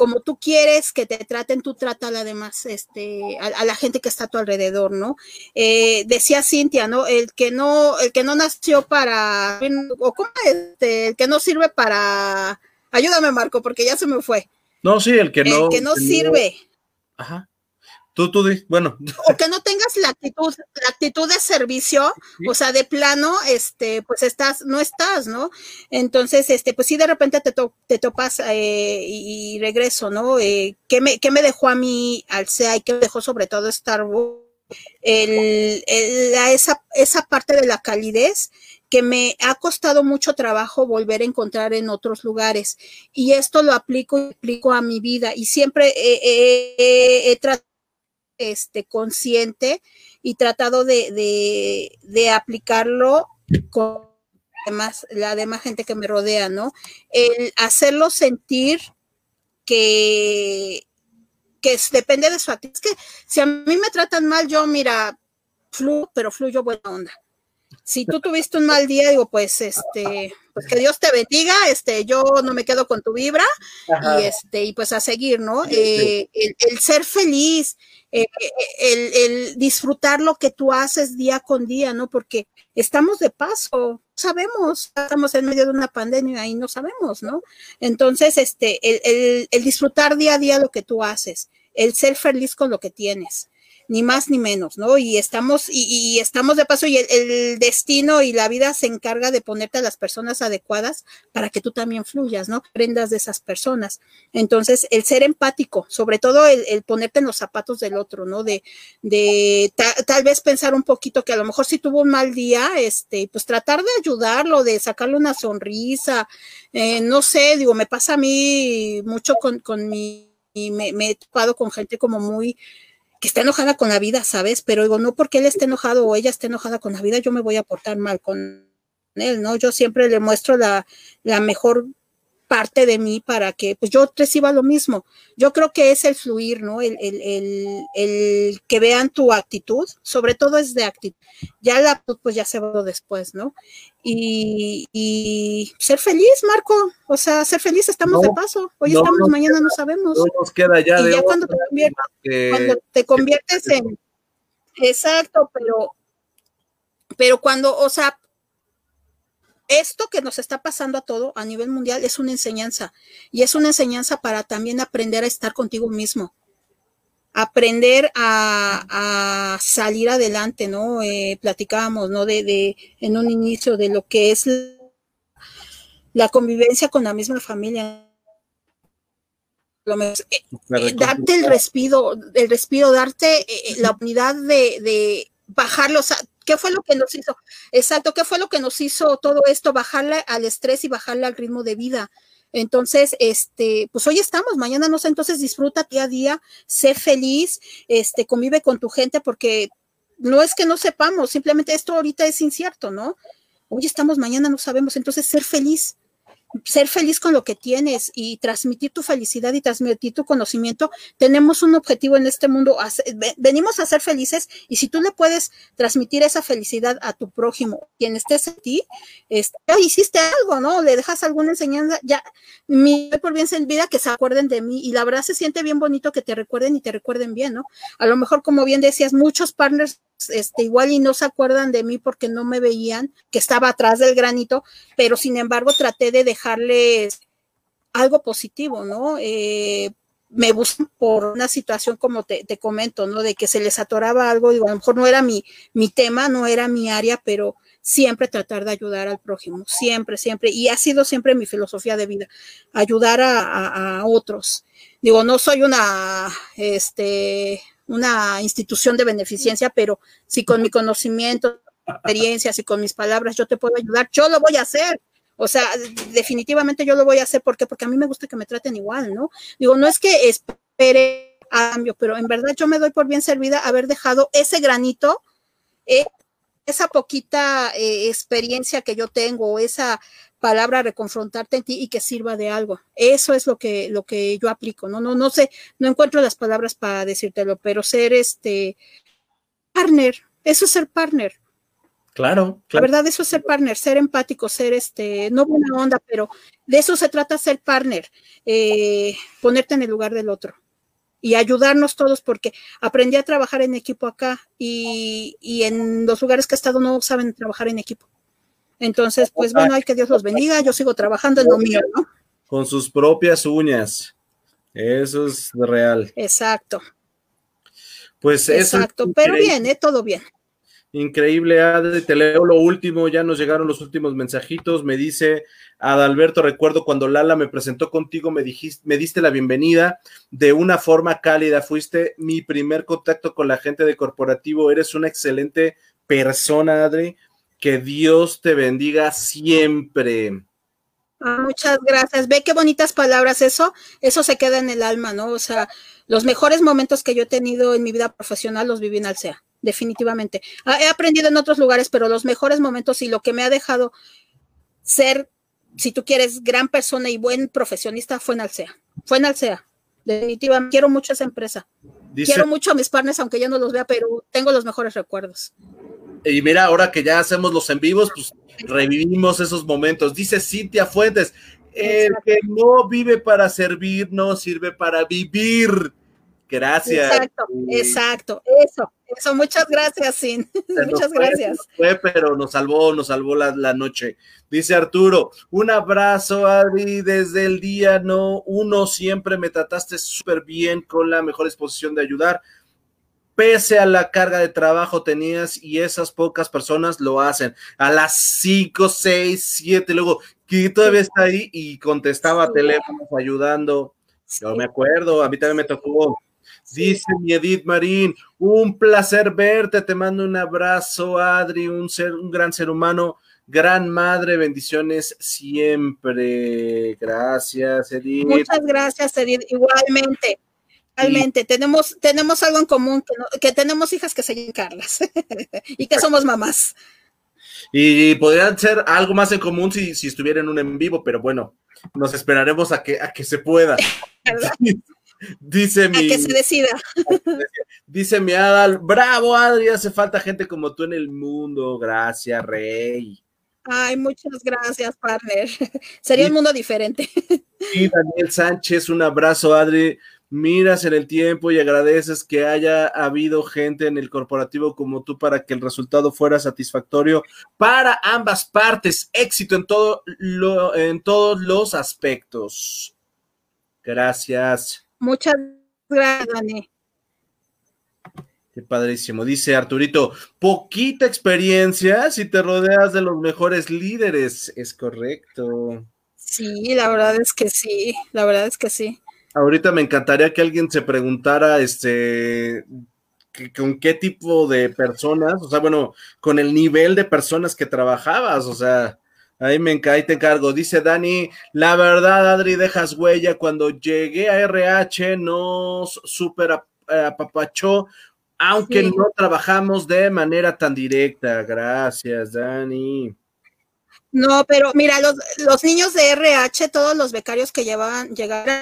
como tú quieres que te traten, tú trata a la demás, este, a, la gente que está a tu alrededor, ¿no? Eh, decía Cintia, ¿no? El que no, el que no nació para, o cómo este, el que no sirve para, ayúdame Marco, porque ya se me fue. No, sí, el que no. El que no sirve. Ajá. Tú, tú, bueno. O que no tengas la actitud, la actitud de servicio, o sea, de plano, este, pues estás, no estás, ¿no? Entonces, este, pues sí, de repente te, te topas eh, y, regreso, ¿no? Eh, ¿qué, me, ¿Qué me dejó a mí al SEA y qué me dejó sobre todo Starbucks? El, el, esa, esa parte de la calidez que me ha costado mucho trabajo volver a encontrar en otros lugares. Y esto lo aplico aplico a mi vida. Y siempre he tratado este, consciente y tratado de, aplicarlo con la demás gente que me rodea, ¿no? El hacerlo sentir que, que depende de su actitud. Es que si a mí me tratan mal, yo, mira, fluyo, pero fluyo buena onda. Si tú tuviste un mal día, digo, pues, este, pues que Dios te bendiga, este, yo no me quedo con tu vibra y este, y pues a seguir, ¿no? Eh, el, ser feliz, eh, el, el, disfrutar lo que tú haces día con día, ¿no? Porque estamos de paso, sabemos, estamos en medio de una pandemia y no sabemos, ¿no? Entonces, este, el, el disfrutar día a día lo que tú haces, el ser feliz con lo que tienes ni más ni menos, ¿no? Y estamos, y, estamos de paso, y el, destino y la vida se encarga de ponerte a las personas adecuadas para que tú también fluyas, ¿no? Aprendas de esas personas. Entonces, el ser empático, sobre todo el, ponerte en los zapatos del otro, ¿no? De, de tal vez pensar un poquito que a lo mejor si tuvo un mal día, este, pues tratar de ayudarlo, de sacarle una sonrisa, eh, no sé, digo, me pasa a mí mucho con, con mi, y me, me he topado con gente como muy, que está enojada con la vida, ¿sabes? Pero digo, no porque él esté enojado o ella esté enojada con la vida, yo me voy a portar mal con él, ¿no? Yo siempre le muestro la, la mejor parte de mí para que pues yo reciba lo mismo. Yo creo que es el fluir, ¿no? El, el, el, el que vean tu actitud, sobre todo es de actitud. Ya la actitud pues ya se va después, ¿no? Y, y, ser feliz, Marco, o sea, ser feliz, estamos de paso. Hoy estamos, mañana no sabemos. No nos queda ya y ya cuando te, conviertes, cuando te conviertes en... Exacto, pero pero cuando, o sea, esto que nos está pasando a todo a nivel mundial es una enseñanza y es una enseñanza para también aprender a estar contigo mismo, aprender a, salir adelante, ¿no? Eh, platicábamos, ¿no? De, de, en un inicio de lo que es la convivencia con la misma familia. Eh, eh, darte el respiro, el respiro, darte la unidad de, de bajarlos, ¿Qué fue lo que nos hizo? Exacto, ¿qué fue lo que nos hizo todo esto? Bajarle al estrés y bajarle al ritmo de vida. Entonces, este, pues hoy estamos, mañana no sé, entonces disfruta día a día, sé feliz, este, convive con tu gente porque no es que no sepamos, simplemente esto ahorita es incierto, ¿no? Hoy estamos, mañana no sabemos, entonces ser feliz, ser feliz con lo que tienes y transmitir tu felicidad y transmitir tu conocimiento. Tenemos un objetivo en este mundo, venimos a ser felices y si tú le puedes transmitir esa felicidad a tu prójimo, quien estés en ti, este, ya hiciste algo, ¿no? Le dejas alguna enseñanza, ya, mi por bien vida que se acuerden de mí y la verdad se siente bien bonito que te recuerden y te recuerden bien, ¿no? A lo mejor, como bien decías, muchos partners este, igual y no se acuerdan de mí porque no me veían, que estaba atrás del granito, pero sin embargo traté de dejarles algo positivo, ¿no? Eh, me buscan por una situación como te, comento, ¿no? De que se les atoraba algo, digo, a lo mejor no era mi, mi tema, no era mi área, pero siempre tratar de ayudar al prójimo, siempre, siempre, y ha sido siempre mi filosofía de vida, ayudar a, a otros. Digo, no soy una, este, una institución de beneficencia, pero si con mi conocimiento, experiencias y con mis palabras yo te puedo ayudar, yo lo voy a hacer. O sea, definitivamente yo lo voy a hacer. ¿Por Porque a mí me gusta que me traten igual, ¿no? Digo, no es que espere cambio, pero en verdad yo me doy por bien servida haber dejado ese granito, eh, esa poquita eh, experiencia que yo tengo, esa palabra reconfrontarte en ti y que sirva de algo. Eso es lo que, lo que yo aplico, ¿no? No, no sé, no encuentro las palabras para decírtelo, pero ser este partner, eso es ser partner. Claro, La verdad, eso es ser partner, ser empático, ser este, no buena onda, pero de eso se trata ser partner, eh, ponerte en el lugar del otro y ayudarnos todos, porque aprendí a trabajar en equipo acá y, y en los lugares que he estado no saben trabajar en equipo. Entonces, pues bueno, hay que Dios los bendiga, yo sigo trabajando en lo mío, ¿no? Con sus propias uñas. Eso es real. Exacto. Pues Exacto, pero bien, ¿eh? todo bien. Increíble, Adri. Te leo lo último, ya nos llegaron los últimos mensajitos. Me dice Adalberto, recuerdo cuando Lala me presentó contigo, me dijiste, me diste la bienvenida de una forma cálida. Fuiste mi primer contacto con la gente de corporativo. Eres una excelente persona, Adri. Que Dios te bendiga siempre. Ah, muchas gracias. Ve qué bonitas palabras eso. Eso se queda en el alma, ¿no? O sea, los mejores momentos que yo he tenido en mi vida profesional los viví en Alsea definitivamente. Ah, he aprendido en otros lugares, pero los mejores momentos y lo que me ha dejado ser, si tú quieres, gran persona y buen profesionista fue en Alsea. Fue en Alsea. Definitivamente. Quiero mucho esa empresa. Quiero mucho a mis partners, aunque ya no los vea, pero tengo los mejores recuerdos. Y mira, ahora que ya hacemos los en vivos, pues revivimos esos momentos. Dice Cintia Fuentes, el que no vive para servir, no sirve para vivir. Gracias. Exacto, exacto, eso, eso, muchas gracias, Sin. *laughs* muchas gracias. Fue, pero nos salvó, nos salvó la, la, noche. Dice Arturo, un abrazo, Adri, desde el día no uno siempre me trataste súper bien con la mejor exposición de ayudar. Pese a la carga de trabajo tenías y esas pocas personas lo hacen. A las 5, 6, 7, luego que todavía está ahí y contestaba teléfonos ayudando. Yo me acuerdo, a mí también me tocó Dice mi Edith Marín, un placer verte, te mando un abrazo, Adri, un ser, un gran ser humano, gran madre, bendiciones siempre. Gracias, Edith. Muchas gracias, Edith, igualmente. Igualmente, tenemos, tenemos algo en común, que, tenemos hijas que se llaman Carlas *laughs* y que somos mamás. Y podrían ser algo más en común si, si estuvieran en un en vivo, pero bueno, nos esperaremos a que, a que se pueda. *laughs* *laughs* Dice mi. que se decida. Dice mi Adal, bravo Adri, hace falta gente como tú en el mundo. Gracias, Rey. Ay, muchas gracias, partner. Sería un mundo diferente. Y Daniel Sánchez, un abrazo, Adri. Miras en el tiempo y agradeces que haya habido gente en el corporativo como tú para que el resultado fuera satisfactorio para ambas partes. Éxito en todo lo, en todos los aspectos. Gracias. Muchas gracias, Dani. Qué padrísimo. Dice Arturito, poquita experiencia si te rodeas de los mejores líderes. Es correcto. Sí, la verdad es que sí, la verdad es que sí. Ahorita me encantaría que alguien se preguntara, este, con qué tipo de personas, o sea, bueno, con el nivel de personas que trabajabas, o sea, Ahí me ahí te encargo. Dice Dani, la verdad, Adri, dejas huella. Cuando llegué a RH nos super apapachó, aunque no trabajamos de manera tan directa. Gracias, Dani. No, pero mira, los, los niños de RH, todos los becarios que llevaban, llegaron,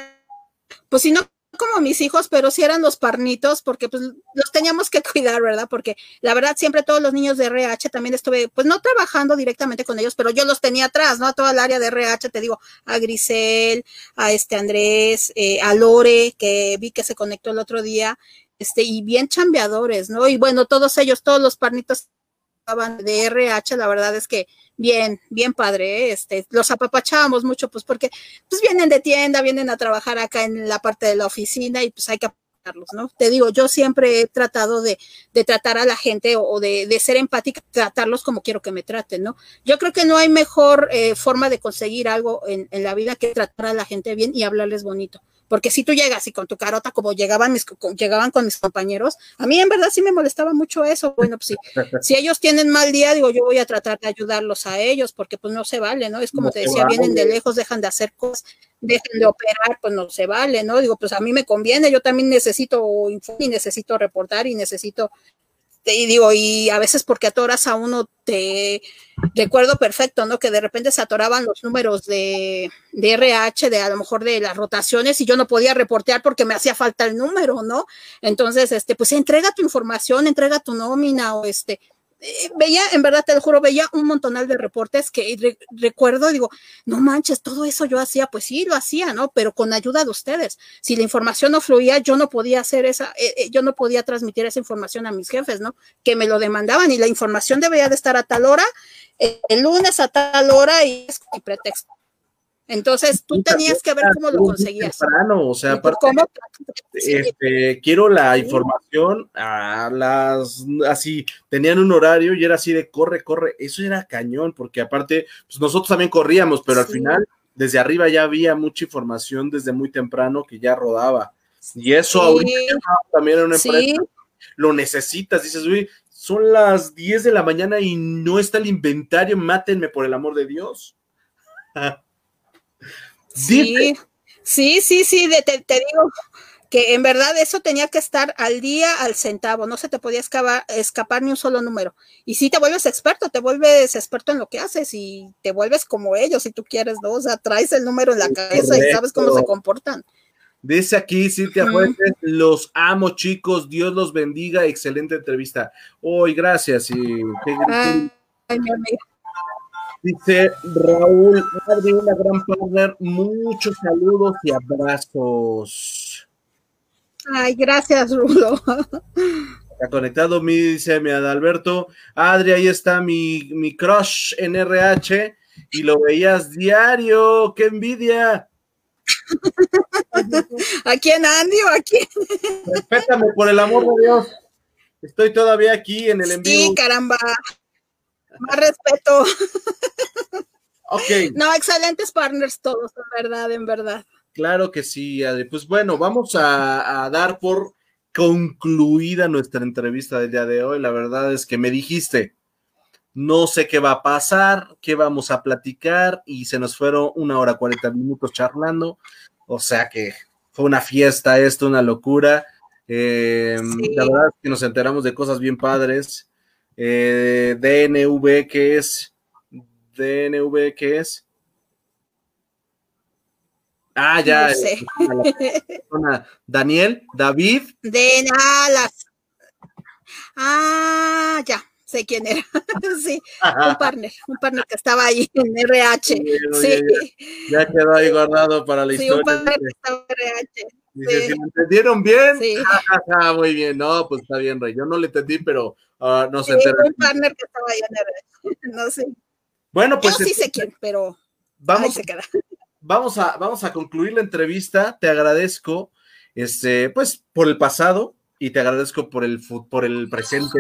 pues si no como mis hijos, pero sí eran los parnitos, porque pues los teníamos que *laughs* cuidar, ¿verdad? Porque la verdad siempre todos los niños de RH también estuve, pues no trabajando directamente con ellos, pero yo los tenía atrás, ¿no? A toda el área de RH, te digo, a Grisel, a este Andrés, eh, a Lore, que vi que se conectó el otro día, este, y bien chambeadores, ¿no? Y bueno, todos ellos, todos los parnitos de RH, la verdad es que bien, bien padre, ¿eh? este, los apapachábamos mucho, pues porque pues vienen de tienda, vienen a trabajar acá en la parte de la oficina y pues hay que apaparlos, ¿no? Te digo, yo siempre he tratado de, de tratar a la gente o, de, de, ser empática, tratarlos como quiero que me traten, ¿no? Yo creo que no hay mejor eh, forma de conseguir algo en, en la vida que tratar a la gente bien y hablarles bonito. Porque si tú llegas y con tu carota, como llegaban, mis, llegaban con mis compañeros, a mí en verdad sí me molestaba mucho eso. Bueno, pues si, *laughs* si ellos tienen mal día, digo, yo voy a tratar de ayudarlos a ellos, porque pues no se vale, ¿no? Es como te decía, vienen de lejos, dejan de hacer cosas, dejan de operar, pues no se vale, ¿no? Digo, pues a mí me conviene, yo también necesito y necesito reportar y necesito y digo, y a veces porque atoras a uno, te recuerdo perfecto, ¿no? Que de repente se atoraban los números de, de, RH, de a lo mejor de las rotaciones, y yo no podía reportear porque me hacía falta el número, ¿no? Entonces, este, pues entrega tu información, entrega tu nómina, o este, veía, en verdad te lo juro, veía un montonal de reportes que recuerdo, digo, no manches, todo eso yo hacía, pues sí, lo hacía, ¿no? Pero con ayuda de ustedes. Si la información no fluía, yo no podía hacer esa, eh, eh, yo no podía transmitir esa información a mis jefes, ¿no? Que me lo demandaban y la información debería de estar a tal hora, el lunes a tal hora y es pretexto. Entonces tú tenías que ver cómo lo conseguías. o sea, aparte, este, quiero la información a las así, tenían un horario y era así de corre, corre, eso era cañón, porque aparte, pues nosotros también corríamos, pero al final desde arriba ya había mucha información desde muy temprano que ya rodaba. Y eso ahorita también en una empresa lo necesitas, dices, uy, son las 10 de la mañana y no está el inventario, mátenme por el amor de Dios. *laughs* Sí, sí, sí, sí, te, digo que en verdad eso tenía que estar al día, al centavo, no se te podía escapar, escapar ni un solo número. Y si te vuelves experto, te vuelves experto en lo que haces y te vuelves como ellos si tú quieres, ¿no? O sea, traes el número en la cabeza y sabes cómo se comportan. Dice aquí Cintia Fuentes, los amo chicos, Dios los bendiga, excelente entrevista. Hoy, gracias y Ay, mi Dice Raúl, Adri, una gran partner, muchos saludos y abrazos. Ay, gracias, Rulo. Está conectado, mi, dice mi Adalberto. Adri, ahí está mi, mi crush en RH y lo veías diario, qué envidia. *laughs* ¿A quién, Andy o a quién? Respétame, por el amor de Dios. Estoy todavía aquí en el envío. Sí, caramba. Más respeto. *laughs* Ok. No, excelentes partners todos, en verdad, en verdad. Claro que sí, Pues bueno, vamos a, dar por concluida nuestra entrevista del día de hoy. La verdad es que me dijiste, no sé qué va a pasar, qué vamos a platicar, y se nos fueron una hora cuarenta minutos charlando. O sea que fue una fiesta esto, una locura. Eh, la verdad es que nos enteramos de cosas bien padres. Eh, DNV, ¿qué es? DNV, ¿qué es? Ah, ya. Daniel, David. De Alas. Ah, ya, sé quién era. *laughs* sí, un partner, un partner que estaba ahí en RH. Sí, Ya, quedó ahí guardado para la historia. Sí, un partner que estaba en RH. Dice, si me entendieron bien, sí. *laughs* muy bien, no, pues está bien, Rey. Yo no le entendí, pero uh, no sé. Sí, un partner que estaba en *laughs* no sé. Bueno, pues. Yo sí sé quién, pero vamos, se queda. Vamos a, vamos a concluir la entrevista. Te agradezco, este, pues, por el pasado y te agradezco por el por el presente,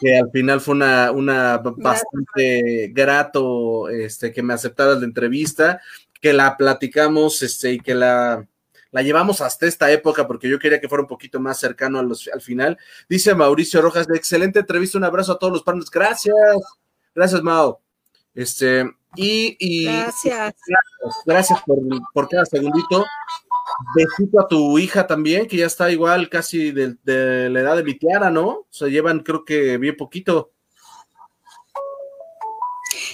que al final fue una, una bastante grato, este, que me aceptaras la entrevista, que la platicamos, este, y que la la llevamos hasta esta época porque yo quería que fuera un poquito más cercano al final. Dice Mauricio Rojas, excelente entrevista, un abrazo a todos los partners. Gracias, gracias, Mao. Este, y, gracias. Gracias, por, por, cada segundito. Besito a tu hija también, que ya está igual casi de, la edad de mi tiara, ¿no? O sea, llevan creo que bien poquito.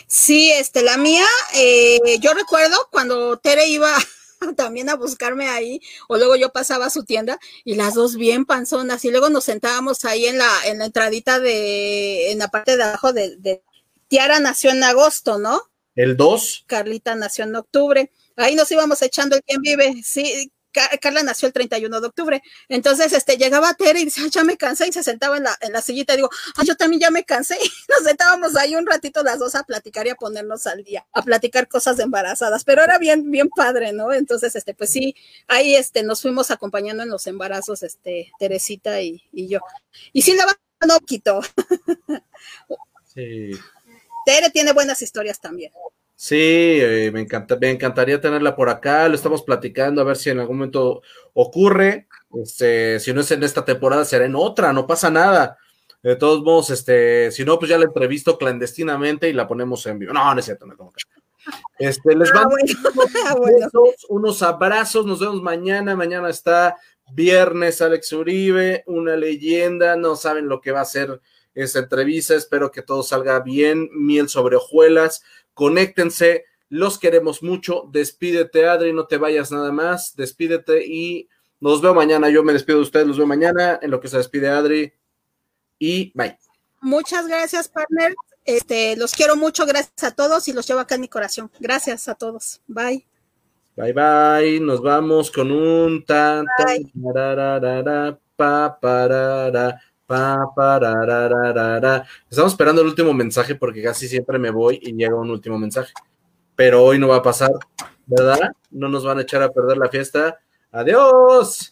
Sí, este, la mía, eh, yo recuerdo cuando Tere iba *laughs* también a buscarme ahí, o luego yo pasaba a su tienda y las dos bien panzonas, y luego nos sentábamos ahí en la, en la entradita de, en la parte de abajo de, Tiara nació en agosto, ¿no? El 2. Carlita nació en octubre. Ahí nos íbamos echando el quien vive. Sí, Carla nació el 31 de octubre. Entonces, este, llegaba Tere y decía, ya me cansé, y se sentaba en la, en la sillita y digo, ah, yo también ya me cansé. *laughs* nos sentábamos ahí un ratito las dos a platicar y a ponernos al día, a platicar cosas embarazadas, pero era bien, bien padre, ¿no? Entonces, este, pues sí, ahí, este, nos fuimos acompañando en los embarazos, este, Teresita y, yo. Y sí, la no quito. sí. Tere tiene buenas historias también. Sí, eh, me, encanta, me encantaría tenerla por acá, lo estamos platicando, a ver si en algún momento ocurre, este, si no es en esta temporada, será en otra, no pasa nada. De todos modos, este, si no, pues ya la entrevisto clandestinamente y la ponemos en vivo. No, no es cierto, no tengo que. Este, les ah, mando *laughs* unos, unos abrazos, nos vemos mañana, mañana está viernes Alex Uribe, una leyenda, no saben lo que va a ser esta entrevista, espero que todo salga bien, miel sobre hojuelas, conéctense, los queremos mucho, despídete Adri, no te vayas nada más, despídete y nos veo mañana, yo me despido de ustedes, los veo mañana en lo que se despide Adri y bye. Muchas gracias, partner. Este, los quiero mucho, gracias a todos y los llevo acá en mi corazón. Gracias a todos. Bye. Bye bye. Nos vamos con un tan tan pa parara Estamos esperando el último mensaje porque casi siempre me voy y llega un último mensaje. Pero hoy no va a pasar, ¿verdad? No nos van a echar a perder la fiesta. Adiós.